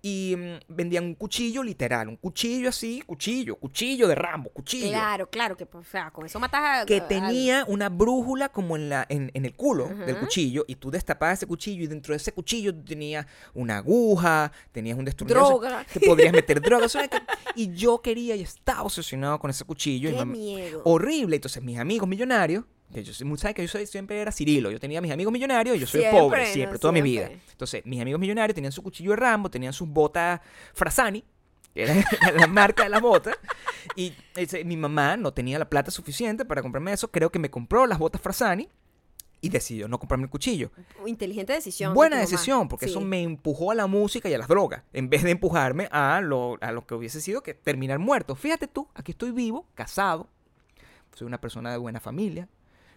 Y mm, vendían un cuchillo literal, un cuchillo así, cuchillo, cuchillo de Rambo, cuchillo. Claro, claro, que o sea, con eso matas a... Que a- tenía una brújula como en, la, en, en el culo del cuchillo y tú destapabas ese cuchillo y dentro de ese cuchillo tú tenías una aguja, tenías un destornillador. Droga. Te podrías meter *laughs* drogas. y yo quería y estaba obsesionado con ese cuchillo. y Qué mamá- miedo. horrible. Entonces mis amigos millonarios, que yo sabes que yo soy- siempre era Cirilo, yo tenía mis amigos millonarios y yo soy Siempre, pobre, ¿no? siempre, toda mi vida. Entonces mis amigos millonarios tenían su cuchillo de Rambo, tenían sus botas Frasani, que era *laughs* la marca de las botas. Y ese, mi mamá no tenía la plata suficiente para comprarme eso. Creo que me compró las botas Frasani y decidió no comprarme el cuchillo. Inteligente decisión. de Buena decisión, porque Sí. eso me empujó a la música y a las drogas, en vez de empujarme a lo, a lo que hubiese sido que terminar muerto. Fíjate tú, aquí estoy vivo, casado, soy una persona de buena familia,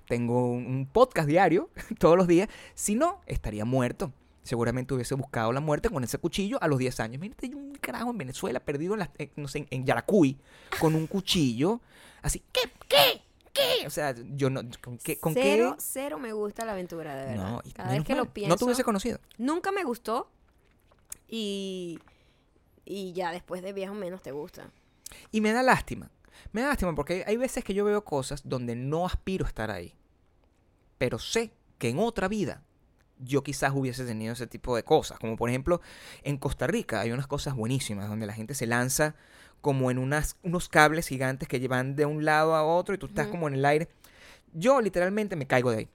tengo un, un podcast diario *laughs* todos los días. Si no, estaría muerto. Seguramente hubiese buscado la muerte con ese cuchillo a los 10 años. Mírate, yo un carajo en Venezuela, perdido en, las- en, no sé, en Yaracuy, con un cuchillo. Así, ¿qué? ¿Qué? ¿Qué? O sea, yo no. ¿Con qué? ¿Con cero, qué? cero me gusta la aventura, de verdad. No, Cada vez que mal, lo pienso. No te hubiese conocido. Nunca me gustó. Y. Y ya después de viejo menos te gusta. Y me da lástima. Me da lástima porque hay veces que yo veo cosas donde no aspiro a estar ahí. Pero sé que en otra vida yo quizás hubiese tenido ese tipo de cosas. Como por ejemplo, en Costa Rica hay unas cosas buenísimas donde la gente se lanza como en unas, unos cables gigantes que llevan de un lado a otro y tú estás como en el aire. Yo literalmente me caigo de ahí.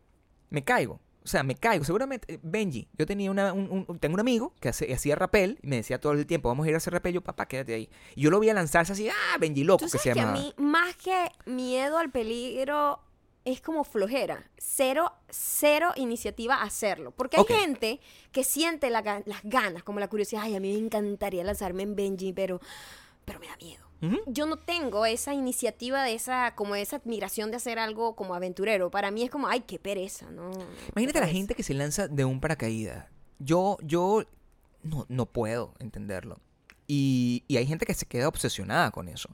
Me caigo. O sea, me caigo. Seguramente, eh, Benji, yo tenía una, un, un- tengo un amigo que hace- hacía rappel y me decía todo el tiempo, vamos a ir a hacer rappel. Yo, papá, quédate ahí. Y yo lo vi a lanzarse así, ah, Benji loco, Tú que se que a llamaba. mí, más que miedo al peligro, es como flojera. Cero, cero iniciativa a hacerlo. Porque hay gente que siente la las ganas, como la curiosidad. Ay, a mí me encantaría lanzarme en Benji, pero, pero me da miedo. Yo no tengo esa iniciativa de esa, como esa admiración de hacer algo como aventurero. Para mí es como, ay, qué pereza, ¿no? Imagínate a la gente que se lanza de un paracaídas. Yo, yo no, no puedo entenderlo. Y, y hay gente que se queda obsesionada con eso.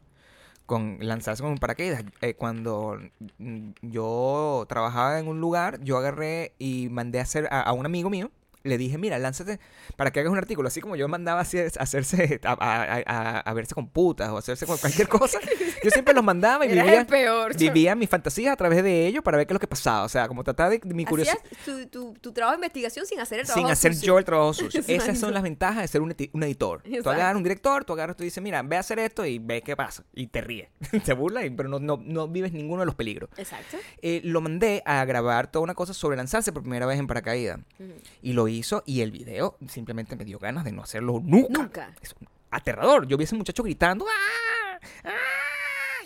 Con lanzarse con un paracaídas. Eh, cuando mm, yo trabajaba en un lugar, yo agarré y mandé a hacer a, a un amigo mío. Le dije, mira, lánzate para que hagas un artículo. Así como yo mandaba a hacerse, a, a- a- a verse con putas o hacerse con cualquier cosa. *laughs* Yo siempre los mandaba y Eras vivía, el peor. vivía mis fantasías a través de ellos para ver qué es lo que pasaba. O sea, como tratar de, mi curiosidad. Tu, tu, tu trabajo de investigación sin hacer el trabajo Sin hacer sucio. yo el trabajo sucio. *laughs* Esas son las ventajas de ser un, un editor. Tú Exacto. agarras un director, tú agarras, tú dices, mira, ve a hacer esto y ve qué pasa. Y te ríes. *laughs* te burlas, pero no, no, no vives ninguno de los peligros. Exacto. Eh, lo mandé a grabar toda una cosa sobre lanzarse por primera vez en paracaídas. Ujú. Y lo hizo y el video simplemente me dio ganas de no hacerlo nunca. Nunca. Es aterrador. Yo vi a ese muchacho gritando. ¡Ah! ¡Ah!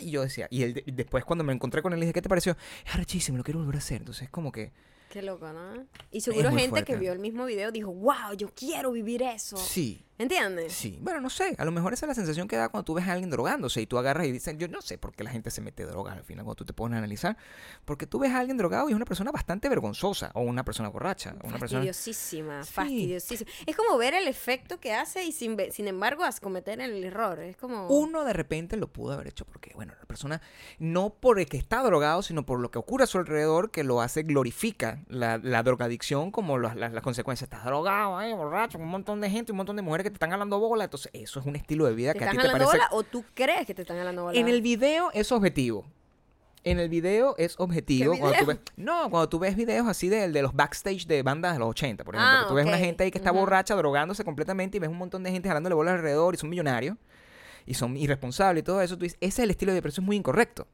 Y yo decía, y él, de- después cuando me encontré con él, le dije, ¿qué te pareció? Es arrechísimo, lo quiero volver a hacer. Entonces es como que, Qué loco, ¿no? Y seguro gente que vio el mismo video dijo, wow, yo quiero vivir eso. sí. ¿Entiendes? Sí, bueno, no sé. A lo mejor esa es la sensación que da cuando tú ves a alguien drogándose y tú agarras y dices, yo no sé por qué la gente se mete drogas al final cuando tú te pones a analizar. Porque tú ves a alguien drogado y es una persona bastante vergonzosa o una persona borracha. o Una persona... Fastidiosísima, Sí. fastidiosísima. Es como ver el efecto que hace y sin, sin embargo as- cometer el error. Es como... Uno de repente lo pudo haber hecho porque, bueno, la persona, no por el que está drogado, sino por lo que ocurre a su alrededor, que lo hace, glorifica la, la drogadicción como las, las- las consecuencias. Estás drogado, ay, borracho, un montón de gente, un montón de mujeres que te están jalando bola. Entonces, eso es un estilo de vida ¿Te que a ti te parece... bola o tú crees que te están jalando bola? En el video es objetivo. En el video es objetivo. ¿Qué Cuando tú ves, no, cuando tú ves videos así de, de los backstage de bandas de los 80, por ejemplo. Ah, tú ves una gente ahí que está borracha, drogándose completamente y ves un montón de gente jalándole bola alrededor y son millonarios y son irresponsables y todo eso. Tú dices, ese es el estilo de vida, pero eso es muy incorrecto.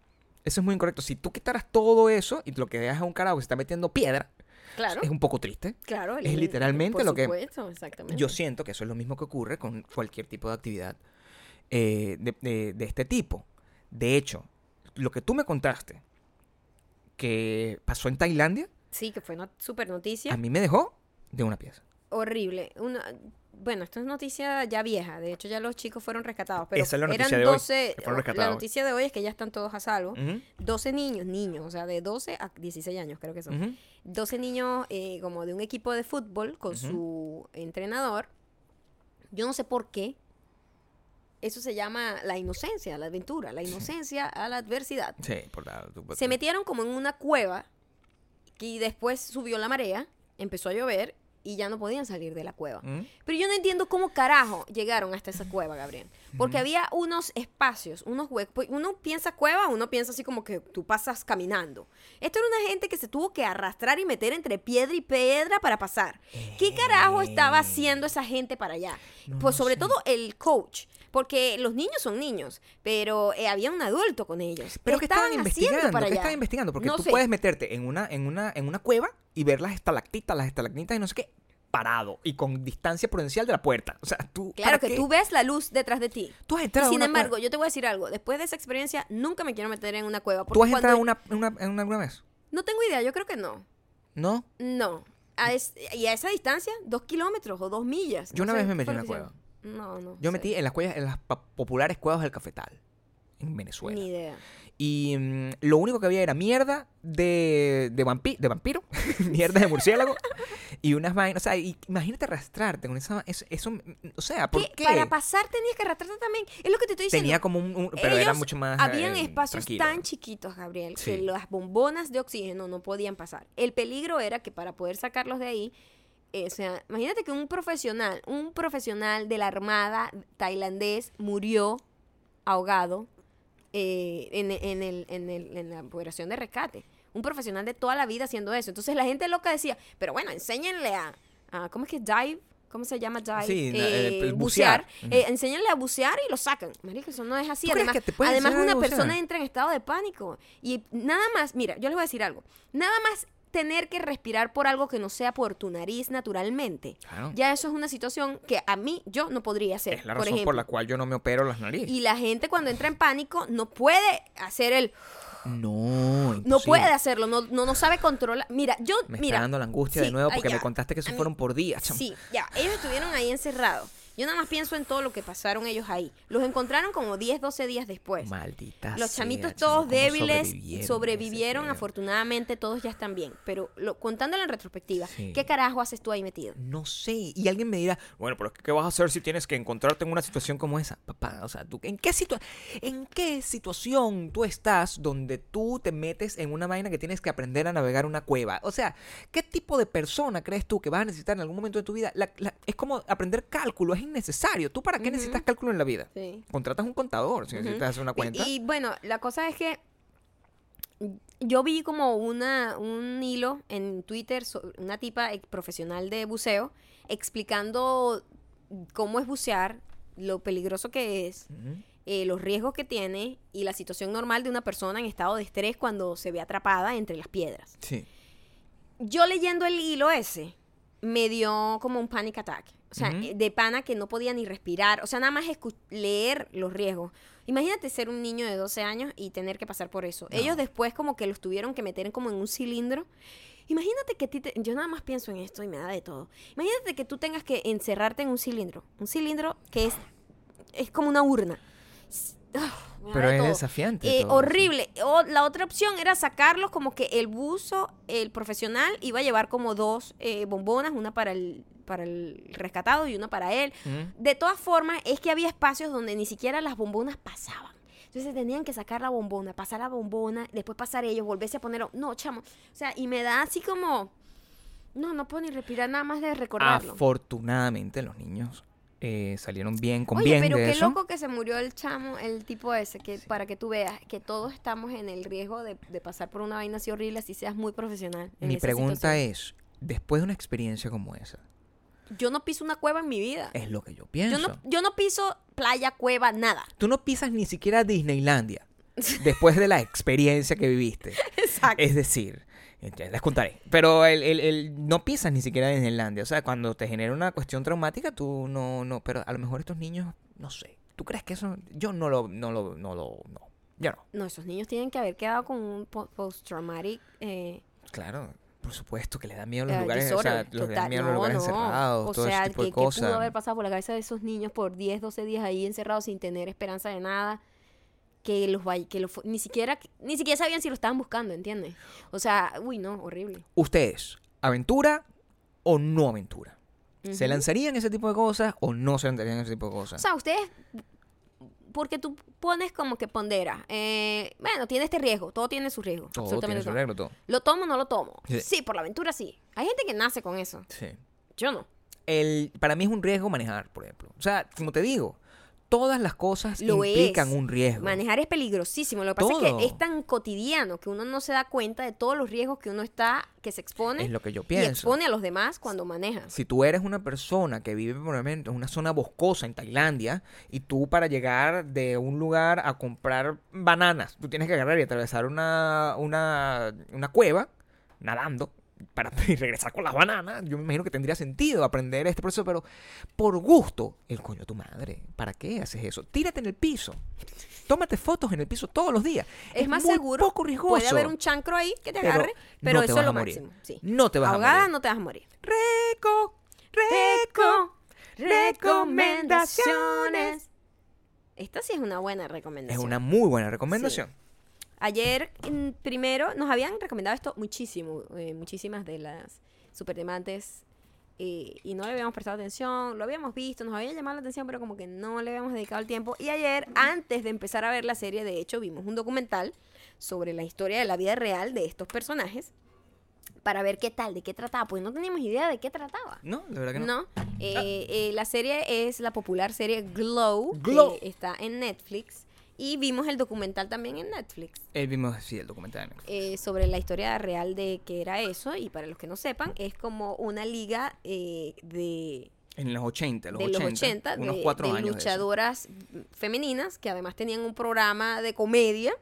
Eso es muy incorrecto. Si tú quitaras todo eso y lo que dejas es un carajo que se está metiendo piedra, Claro, es un poco triste. claro. el- es literalmente por lo que- exactamente. Yo siento que eso es lo mismo que ocurre con cualquier tipo de actividad eh, de, de- de este tipo. De hecho, lo que tú me contaste que pasó en Tailandia, Sí, que fue una super noticia. a mí me dejó de una pieza. Horrible. Una, bueno, esto es noticia ya vieja. De hecho, ya los chicos fueron rescatados. Pero Esa es la noticia eran de hoy, 12. que fueron La noticia de hoy es que ya están todos a salvo. Ujú, 12 niños, niños, o sea, de 12 a 16 años, creo que son. ujú. 12 niños eh, como de un equipo de fútbol con su entrenador. Yo no sé por qué. Eso se llama la inocencia, la aventura, la inocencia a la adversidad. Sí, por la... Se metieron como en una cueva y después subió la marea, empezó a llover y ya no podían salir de la cueva. Ujú. Pero yo no entiendo cómo carajo llegaron hasta esa cueva, Gabriel. Porque había unos espacios, unos huecos. Pues Uno piensa cueva, uno piensa así como que tú pasas caminando. Esto era una gente que se tuvo que arrastrar y meter entre piedra y piedra para pasar. ¿Qué carajo estaba haciendo esa gente para allá? No pues sobre sé. todo el coach. Porque los niños son niños, pero eh, había un adulto con ellos. Pero ¿Qué que estaban haciendo investigando, para que allá? estaban investigando, porque No tú sé. puedes meterte en una, en una, en una cueva y ver las estalactitas, las estalagmitas y no sé qué, parado y con distancia prudencial de la puerta. O sea, tú. Claro ¿para que qué? tú ves la luz detrás de ti. Tú has Y entrado a sin embargo, cueva. yo te voy a decir algo. Después de esa experiencia, nunca me quiero meter en una cueva. ¿Tú has entrado una, una, en una alguna vez? No tengo idea, yo creo que no. ¿No? No. A es- y a esa distancia, dos kilómetros o dos millas. Yo no una sé, vez me ¿qué metí en una cueva. No, no. Yo sé. metí en las cuevas, en las populares cuevas del cafetal, en Venezuela. Ni idea. Y mm, lo único que había era mierda de, de, vampi- de vampiro, *laughs* mierda de murciélago y unas vainas. O sea, y imagínate arrastrarte con esa. Eso, eso, mm, o sea, ¿por ¿Qué? qué? Para pasar tenías que arrastrarte también. Es lo que te estoy diciendo. Tenía como un. un- pero era mucho más. Habían eh, espacios tranquilo. tan chiquitos, Gabriel, que las bombonas de oxígeno no podían pasar. El peligro era que para poder sacarlos de ahí, eh, o sea, imagínate que un profesional, un profesional de la armada tailandés murió ahogado eh, en, en el, en, el- en la operación de rescate. Un profesional de toda la vida haciendo eso. Entonces la gente loca decía, pero bueno, enséñenle a, a- ¿cómo es que dive? ¿Cómo se llama dive? Sí, Eh, el- el bucear. bucear. Eh, enséñenle a bucear y lo sacan. Marico, eso no es así. ¿Tú crees Además, una persona entra en estado de pánico. Y nada más, mira, yo les voy a decir algo. Nada más tener que respirar por algo que no sea por tu nariz naturalmente. Claro. Ya eso es una situación que a mí yo no podría hacer. Es la por razón ejemplo. por la cual yo no me opero las narices. Y la gente cuando entra en pánico no puede hacer el... No, No puede hacerlo, no, no, no sabe controlar. Mira, yo... Me mira, está dando la angustia sí, de nuevo porque me contaste que eso fueron por días. Sí, ya, ellos estuvieron ahí encerrados. Yo nada más pienso en todo lo que pasaron ellos ahí. Los encontraron como 10, 12 días después. Maldita Los sea, chamitos todos débiles sobrevivieron afortunadamente todos ya están bien. Pero lo, contándolo en retrospectiva, Sí. ¿qué carajo haces tú ahí metido? No sé. Y alguien me dirá, bueno, pero ¿qué vas a hacer si tienes que encontrarte en una situación como esa? Papá, o sea, ¿tú, ¿en, qué situa ¿en qué situación tú estás donde tú te metes en una vaina que tienes que aprender a navegar una cueva? O sea, ¿qué tipo de persona crees tú que vas a necesitar en algún momento de tu vida? La- la- es como aprender cálculo, es innecesario. ¿Tú para qué necesitas cálculo en la vida? Sí. Contratas un contador si necesitas hacer una cuenta. Y, y, bueno, la cosa es que yo vi como una, un hilo en Twitter, una tipa profesional de buceo, explicando cómo es bucear, lo peligroso que es, eh, los riesgos que tiene y la situación normal de una persona en estado de estrés cuando se ve atrapada entre las piedras. Sí. Yo leyendo el hilo ese, me dio como un panic attack. O sea, eh, de pana que no podía ni respirar. O sea, nada más leer los riesgos. Imagínate ser un niño de 12 años y tener que pasar por eso. No. Ellos después como que los tuvieron que meter como en un cilindro Imagínate que a ti te- yo nada más pienso en esto y me da de todo. Imagínate que tú tengas que encerrarte en un cilindro. Un cilindro que es, es como una urna. Da Pero de es todo. desafiante. Eh, todo horrible. O, la otra opción era sacarlos como que el buzo, el profesional, iba a llevar como dos eh, bombonas, una para el, para el rescatado y una para él. Mm. De todas formas, es que había espacios donde ni siquiera las bombonas pasaban. Entonces tenían que sacar la bombona, pasar la bombona, después pasar ellos, volverse a poner. No, chamo. O sea, y me da así como. No, no puedo ni respirar nada más de recordarlo. Afortunadamente los niños eh, salieron bien, con Oye, bien pero de qué eso. loco que se murió el chamo, el tipo ese, que para que tú veas que todos estamos en el riesgo de, de pasar por una vaina así horrible, así seas muy profesional. en Mi esa pregunta situación. es, después de una experiencia como esa, Yo no piso una cueva en mi vida. es lo que yo pienso. Yo no, yo no piso playa, cueva, nada. Tú no pisas ni siquiera Disneylandia *laughs* después de la experiencia que viviste. Exacto. Es decir, les contaré. Pero el, el- el- no pisas ni siquiera Disneylandia. O sea, cuando te genera una cuestión traumática, tú no, no. Pero a lo mejor estos niños, no sé. ¿Tú crees que eso? Yo no lo, no lo, no lo, no. Yo no. No, esos niños tienen que haber quedado con un po- post-traumatic. eh, Claro, por supuesto que le da miedo los eh, lugares, o sea, les da miedo los no, lugares encerrados, O todo sea, ese tipo que, de que pudo cosas. haber pasado por la cabeza de esos niños por 10, 12 días ahí encerrados sin tener esperanza de nada. Que los que los ni siquiera ni siquiera sabían si lo estaban buscando, ¿entiendes? O sea, uy, no, horrible. Ustedes, ¿aventura o no aventura? ¿Se lanzarían ese tipo de cosas o no se lanzarían ese tipo de O cosas? sea, ustedes porque tú pones como que pondera, eh, bueno, tiene este riesgo, todo tiene su riesgo, todo absolutamente tiene su reglo, todo. ¿Lo tomo o no lo tomo? Sí. Sí. por la aventura sí. Hay gente que nace con eso. Sí. Yo no. El, para mí es un riesgo manejar, por ejemplo. O sea, como te digo, todas las cosas Lo implican es. un riesgo. Manejar es peligrosísimo. Lo que pasa es que es tan cotidiano que uno no se da cuenta de todos los riesgos que uno está, que se expone Es lo que yo y expone a los demás cuando maneja. Si tú eres una persona que vive, ejemplo, en una zona boscosa en Tailandia y tú para llegar de un lugar a comprar bananas, tú tienes que agarrar y atravesar una, una, una cueva nadando para *laughs* regresar con las bananas. Yo me imagino que tendría sentido aprender este proceso, pero por gusto, el coño de tu madre. ¿Para qué haces eso? Tírate en el piso. Tómate fotos en el piso todos los días. Es, más muy seguro. poco riesgoso. Puede haber un chancro ahí que te agarre, pero eso es lo máximo. Sí. No te vas a Ahogada morir. no te vas a morir. Reco, reco. Reco, recomendaciones. Esta sí es una buena Es recomendación. una muy buena recomendación. Ayer, mm, primero, nos habían recomendado esto muchísimo, eh, muchísimas de las superdemantes. eh, y no le habíamos prestado atención, lo habíamos visto, nos había llamado la atención, pero como que no le habíamos dedicado el tiempo. Y ayer, antes de empezar a ver la serie, de hecho, vimos un documental sobre la historia de la vida real de estos personajes para ver qué tal, de qué trataba, pues no teníamos idea de qué trataba. No, de verdad que no. No, eh, eh, la serie es la popular serie Glow, Glow. que está en Netflix. Y vimos el documental también en Netflix El vimos, sí, el documental. eh, sobre la historia real de qué era eso. Y para los que no sepan, es como una liga eh, de, En los 80, los de 80. los 80 unos de, cuatro de años de eso. luchadoras femeninas que además tenían un programa de comedia.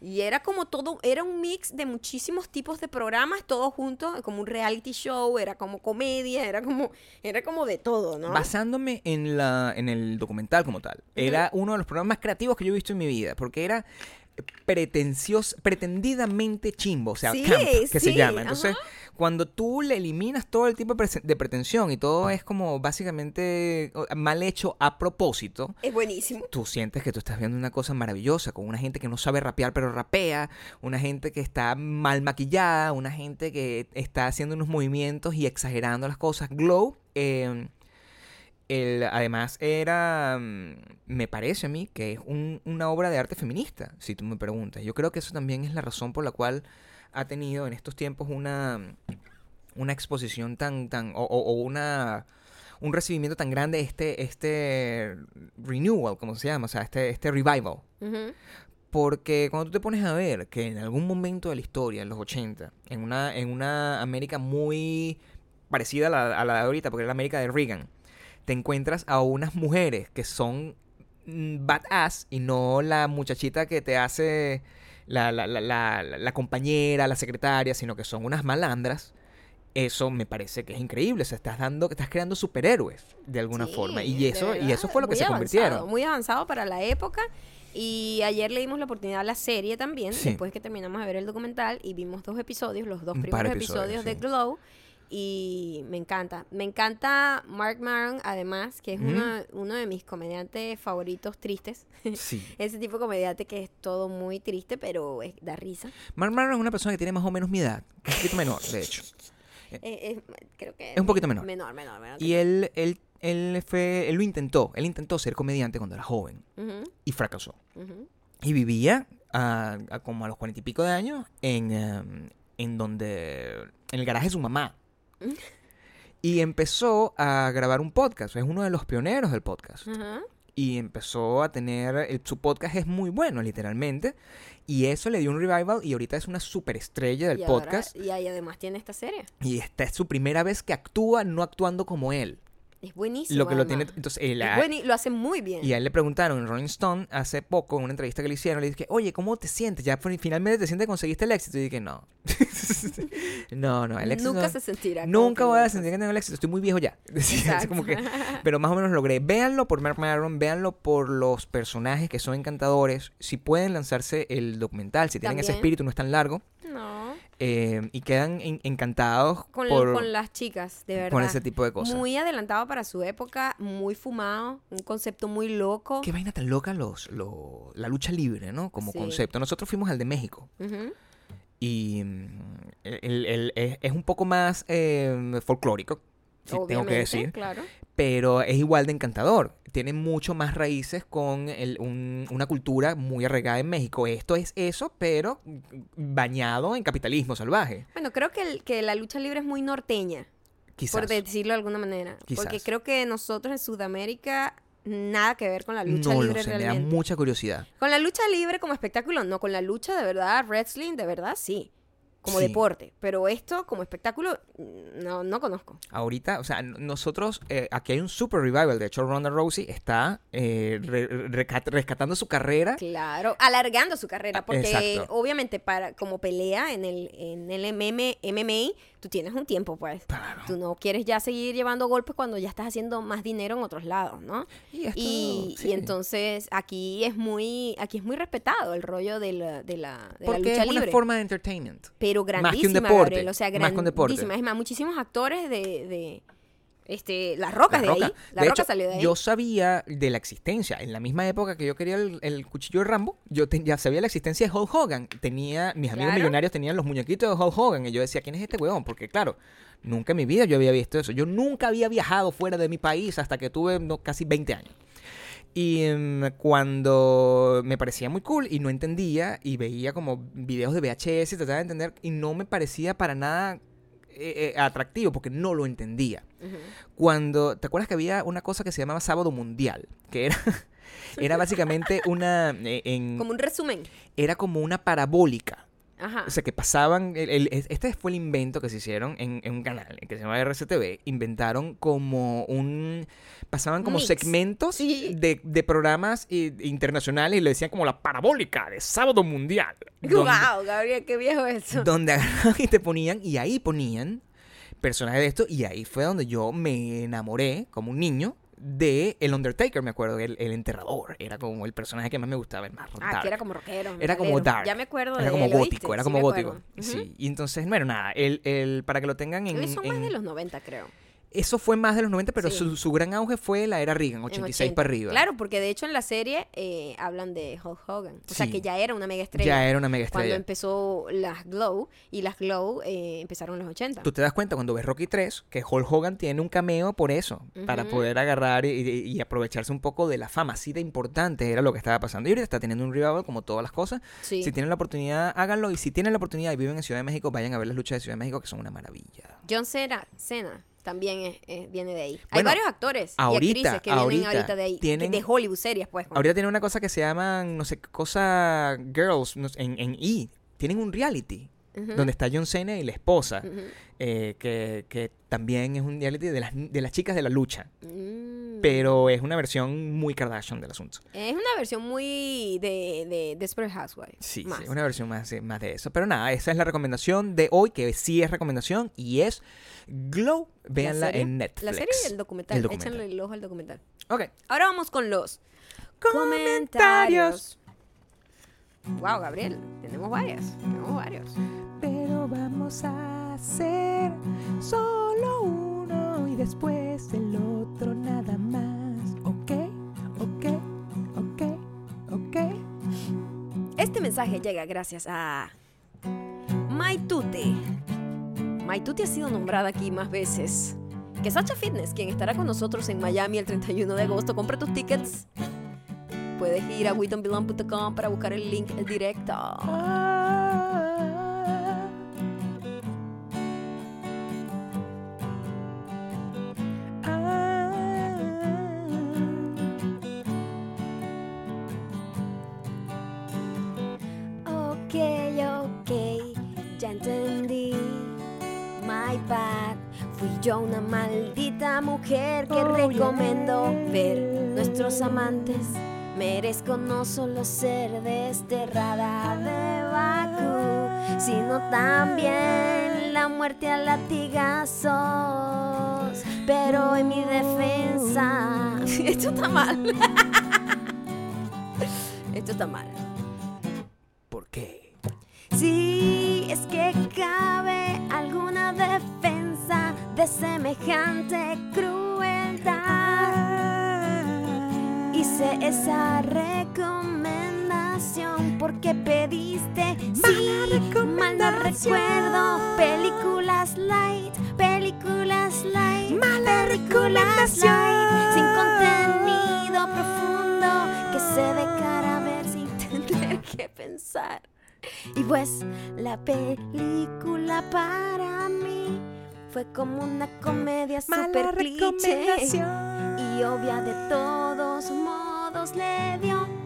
Y era como todo, era un mix de muchísimos tipos de programas, todos juntos, como un reality show, era como comedia, era como, era como de todo, ¿no? Basándome en, la, en el documental como tal, era uno de los programas más creativos que yo he visto en mi vida, porque era pretendidamente chimbo, o sea, Sí, camp, que se llama. Entonces, cuando tú le eliminas todo el tipo de pretensión y todo es como básicamente mal hecho a propósito, Es buenísimo. tú sientes que tú estás viendo una cosa maravillosa, con una gente que no sabe rapear pero rapea, una gente que está mal maquillada, una gente que está haciendo unos movimientos y exagerando las cosas. Glow, eh, el- además era, mm, me parece a mí, que es un- una obra de arte feminista, si tú me preguntas. Yo creo que eso también es la razón por la cual ha tenido en estos tiempos una, una exposición tan, tan, o, o- o una un recibimiento tan grande este, este renewal, como se llama, o sea, este, este revival. Porque cuando tú te pones a ver que en algún momento de la historia, en los 80, en una, en una América muy parecida a la, a la de ahorita, porque era la América de Reagan, te encuentras a unas mujeres que son mm, badass y no la muchachita que te hace la, la, la, la, la compañera, la secretaria, sino que son unas malandras. Eso me parece que es increíble. O sea, estás dando, estás creando superhéroes de alguna Sí, forma. Y de eso, y verdad, eso fue lo que se avanzado, convirtieron. Muy avanzado para la época. Y ayer le dimos la oportunidad a la serie también, Sí. después que terminamos de ver el documental y vimos dos episodios, los dos primeros de episodios, episodios, de sí. Glow. Y me encanta. Me encanta Mark Maron, además, que es uno, uno de mis comediantes favoritos tristes. Sí. *laughs* Ese tipo de comediante que es todo muy triste, pero es- da risa. Mark Maron es una persona que tiene más o menos mi edad, un poquito menor, de hecho. *laughs* Eh, eh, creo que Es un poquito menor. Menor, menor, menor. Y él, él, él, fue, él lo intentó, él intentó ser comediante cuando era joven y fracasó. Y vivía a, a como a los cuarenta y pico de años en, em, en donde, en el garaje de su mamá. Y empezó a grabar un podcast, es uno de los pioneros del podcast. Y empezó a tener, el- su podcast es muy bueno, literalmente, y eso le dio un revival y ahorita es una superestrella del Y ahora- podcast y ahí además tiene esta serie. y esta es su primera vez que actúa no actuando como él. Es buenísimo. Lo que lo tiene, entonces, él- Es bueni- lo hace muy bien. y a él le preguntaron en Rolling Stone hace poco, en una entrevista que le hicieron, le dije, oye, ¿cómo te sientes? ¿Ya fin- finalmente te sientes que conseguiste el éxito? Y dije, no. *laughs* no, no, el éxito Nunca no- se sentirá. Nunca voy a sentir que tengo el éxito, estoy muy viejo ya. *laughs* Exacto. como que, pero más o menos logré. Véanlo por Mark Maron, véanlo por los personajes que son encantadores. Si pueden lanzarse el documental, si tienen ese espíritu, no es tan largo. No. Eh, y quedan en- encantados Con, por, con las chicas, de verdad. con ese tipo de cosas. Muy adelantado para su época, muy fumado, un concepto muy loco. Qué vaina tan loca los, lo- la lucha libre, ¿no? Como Sí. concepto. Nosotros fuimos al de México. Y mm, el- el- es, es un poco más eh, folclórico, tengo que decir. Claro. pero es igual de encantador. Tiene mucho más raíces con el- un- una cultura muy arraigada en México. Esto es eso, pero bañado en capitalismo salvaje. Bueno, creo que, el- que la lucha libre es muy norteña, Quizás. por decirlo de alguna manera. Quizás. Porque creo que nosotros en Sudamérica, nada que ver con la lucha no libre lo sé, me da realmente. mucha curiosidad. Con la lucha libre como espectáculo, no. Con la lucha de verdad, wrestling, de verdad, sí. Como Sí. deporte. Pero esto como espectáculo, mm, no, no conozco. Ahorita, o sea, nosotros, eh, aquí hay un super revival. De hecho, Ronda Rousey está eh, re- rescatando su carrera. Claro, alargando su carrera, porque Exacto. obviamente para como pelea en el, en el MM, MMA, tú tienes un tiempo, pues. Claro. Tú no quieres ya seguir llevando golpes cuando ya estás haciendo más dinero en otros lados, ¿no? Y, esto, Y, sí. y entonces aquí es muy aquí es muy respetado el rollo de la, de la, de la Porque lucha es una libre. forma de entertainment. pero Más que un grandísima, deporte, Gabriel, o sea, más grandísima. Es más, muchísimos actores de, de este, las rocas La de Roca. ahí. La De roca hecho, salió de ahí. Yo sabía de la existencia. En la misma época que yo quería el, el cuchillo de Rambo, yo te- ya sabía la existencia de Hulk Hogan. Tenía, mis amigos Claro. millonarios tenían los muñequitos de Hulk Hogan. Y yo decía, ¿quién es este weón? Porque claro, nunca en mi vida yo había visto eso. Yo nunca había viajado fuera de mi país hasta que tuve no, casi 20 años. Y em, cuando me parecía muy cool y no entendía y veía como videos de VHS y trataba de entender y no me parecía para nada eh, eh, atractivo porque no lo entendía. Cuando te acuerdas que había una cosa que se llamaba sábado mundial que era *laughs* era básicamente una eh, en- Como un resumen. era como una parabólica Ajá. o sea que pasaban el- el- este fue el invento que se hicieron en, en un canal que se llama RCTV inventaron como un pasaban como Mix. segmentos Sí. de, de programas i- internacionales y le decían como la parabólica de sábado mundial donde- Wow, Gabriel, qué viejo eso. donde agarraban y te ponían, y ahí ponían personajes de esto, y ahí fue donde yo me enamoré, como un niño, de El Undertaker, me acuerdo, el, el enterrador. Era como el personaje que más me gustaba, el más Ah, dark. que era como rockero. Era como dark. Ya me acuerdo de Era como gótico, era Sí como gótico. Sí, y entonces, bueno, nada, el, el, para que lo tengan en... Son más en- de los 90, creo. Eso fue más de los 90, pero Sí. su, su gran auge fue la era Reagan, en 86 80. para arriba. Claro, porque de hecho en la serie eh, hablan de Hulk Hogan. O sea, que ya era una mega estrella. Ya era una mega Cuando estrella. empezó las Glow, y las Glow eh, empezaron en los 80. Tú te das cuenta cuando ves Rocky 3 que Hulk Hogan tiene un cameo por eso, para poder agarrar y, y- y aprovecharse un poco de la fama. Así de importante era lo que estaba pasando. Y ahorita está teniendo un revival como todas las cosas. Sí. Si tienen la oportunidad, háganlo. Y si tienen la oportunidad y viven en Ciudad de México, vayan a ver las luchas de Ciudad de México, que son una maravilla. John Cena, Cena también es- es- viene de ahí. Hay varios actores ahorita, y actrices que vienen ahorita de ahí. que- tienen- de Hollywood series, pues. como- Ahorita tienen una cosa que se llaman, no sé, cosa Girls no sé, en, en E. Tienen un reality. Donde está John Cena y la esposa, eh, que, que también es un reality de las, de las chicas de la lucha. Mm. Pero es una versión muy Kardashian del asunto. Es una versión muy de, de Desperate Housewives. Sí, más. sí, una versión más, más de eso. Pero nada, esa es la recomendación de hoy, que sí es recomendación, y es Glow. Véanla en Netflix. La serie y el documental. El documental. Échanle el ojo al documental. Ok. Ahora vamos con los Comentarios. Wow, Gabriel, tenemos varias. Tenemos varios. Pero vamos a hacer solo uno y después el otro nada más. ¿Ok? ¿Ok? ¿Ok? ¿Ok? Este mensaje llega gracias a Maitute. Maitute ha sido nombrada aquí más veces que Sacha Fitness, quien estará con nosotros en Miami el 31 de agosto. Compra tus tickets. Puedes ir a WeDon'tBelong.com para buscar el link directo. Ok, ok, ya entendí. My bad. Fui yo una maldita mujer que Oh, recomendó yeah. ver nuestros amantes. Merezco no solo ser desterrada de Bakú, sino también la muerte a latigazos. Pero en mi defensa, *laughs* esto está mal. *laughs* Esto está mal. Porque pediste, sí, mal no recuerdo, películas light, películas light, películas light, sin contenido profundo que se de cara a ver sin *laughs* tener que pensar. Y pues la película para mí fue como una comedia Mala super cliché. y obvia de todos modos le dio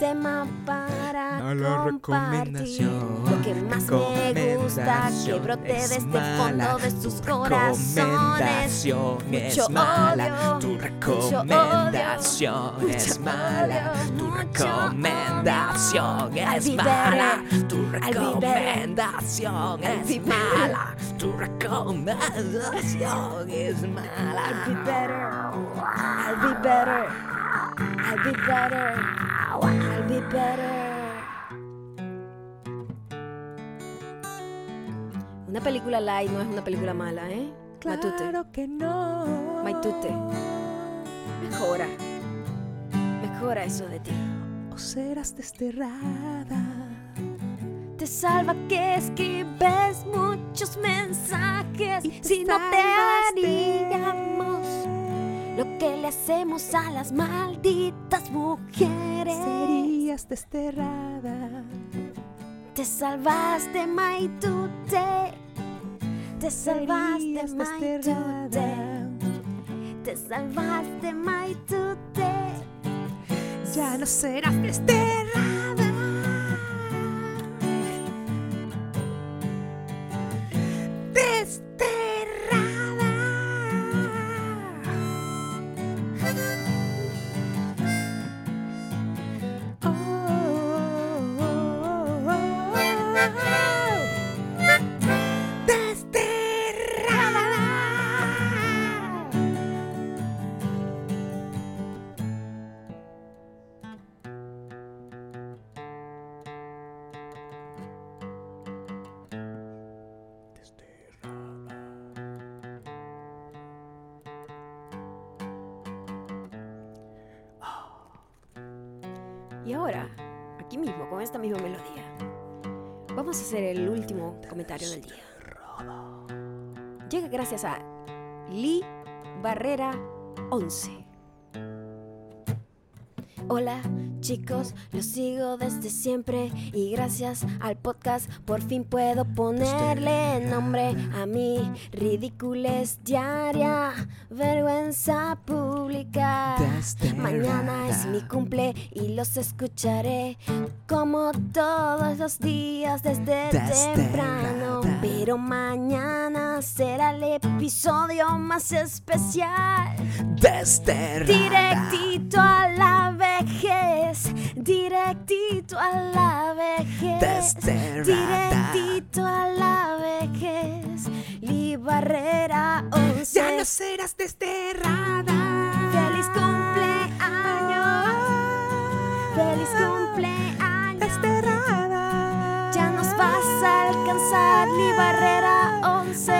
tema para Mala compartir. Lo que más me gusta que brote de es este mala, fondo de sus tu corazones. recomendación es Mucho mala, tu mucho recomendación es mucho mala, tu mucho recomendación es mala, tu recomendación es mala, tu recomendación es I'll be mala. better. I'll be better. I'll be better. I'll be better. Una película light no es una película mala, ¿eh? Matute. Claro que no. Maitute. Mejora. Mejora eso de ti. O serás desterrada. Te salva que escribes muchos mensajes. Y Si no te haríamos lo que le hacemos a las malditas mujeres. Serías desterrada. Te salvaste, Maitute. Te salvaste, Maitute. Te salvaste, Maitute. Ya no serás. Desterrada. Comentario del día. Llega gracias a Lee Barrera 11. Hola chicos, los sigo desde siempre y gracias al podcast por fin puedo ponerle nombre a mi ridiculez diaria, vergüenza pública. Mañana es mi cumple y los escucharé como todos los días desde temprano. Pero mañana será el episodio más especial. Directito a la directito a la vejez, Desterrada. directito a la vejez, y barrera 11. Ya no serás desterrada. Feliz cumpleaños, feliz cumpleaños. Desterrada. Ya nos vas a alcanzar, y barrera 11.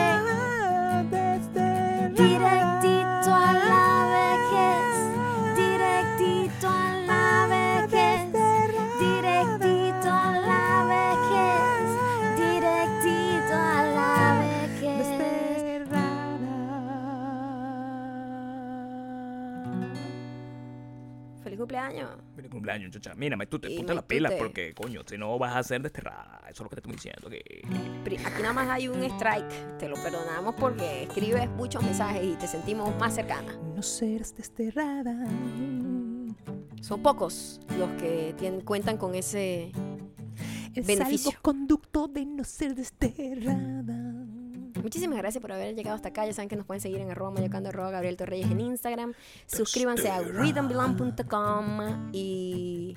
Cumpleaños. Mírame, tú te Y ponte pilas te- porque, coño, si no vas a ser desterrada. Eso es lo que te estoy diciendo. Que... Aquí nada más hay un strike. Te lo perdonamos porque escribes muchos mensajes y te sentimos más cercanas. No serás desterrada. Son pocos los que tienen, cuentan con ese El Beneficio. salvoconducto de no ser desterrada. Muchísimas gracias por haber llegado hasta acá. Ya saben que nos pueden seguir en arroba mayocando, arroba Gabriel Torreyes en Instagram. Suscríbanse a weedonbelong.com y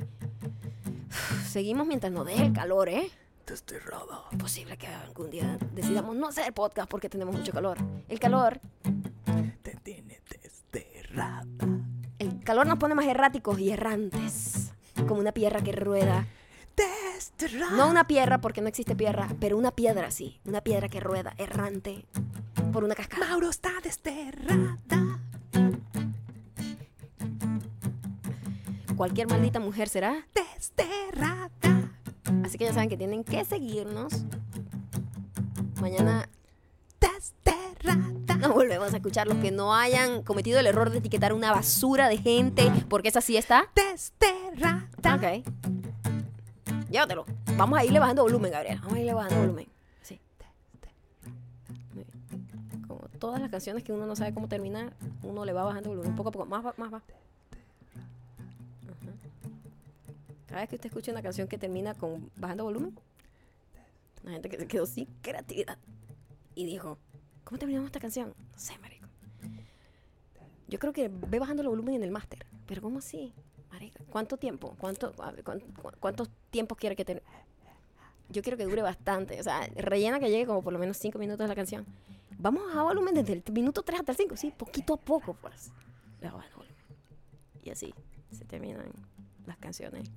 uf, *sighs* seguimos mientras nos deje el calor, ¿eh? Desterrada. Es posible que algún día decidamos no hacer podcast porque tenemos mucho calor. El calor, Te tiene desterrada. el calor nos pone más erráticos y errantes. Como una piedra que rueda. No una piedra porque no existe piedra, pero una piedra sí. Una piedra que rueda errante por una cascada. Mauro está desterrada. Cualquier maldita mujer será. Desterrada. Así que ya saben que tienen que seguirnos. Mañana Desterrada. nos volvemos a escuchar los que no hayan cometido el error de etiquetar una basura de gente, porque esa sí está. Desterrada. Ok. Llévatelo. Vamos a irle bajando volumen, Gabriel. Vamos a irle bajando volumen. Sí. Como todas las canciones que uno no sabe cómo terminar, uno le va bajando volumen. Poco a poco. Más va, más va. Cada vez que usted escucha una canción que termina con bajando volumen, la gente que se quedó sin creatividad y dijo, ¿cómo terminamos esta canción? No sé, marico. Yo creo que ve bajando el volumen en el máster. Pero ¿cómo así? Marica, ¿cuánto tiempo? ¿Cuánto, a ver, cuán- cu- ¿Cuántos tiempos quiere que tenga? Yo quiero que dure bastante. O sea, rellena que llegue como por lo menos 5 minutos la canción. Vamos a volumen desde el minuto 3 hasta el 5. Sí, poquito a poco, pues. Y así se terminan las canciones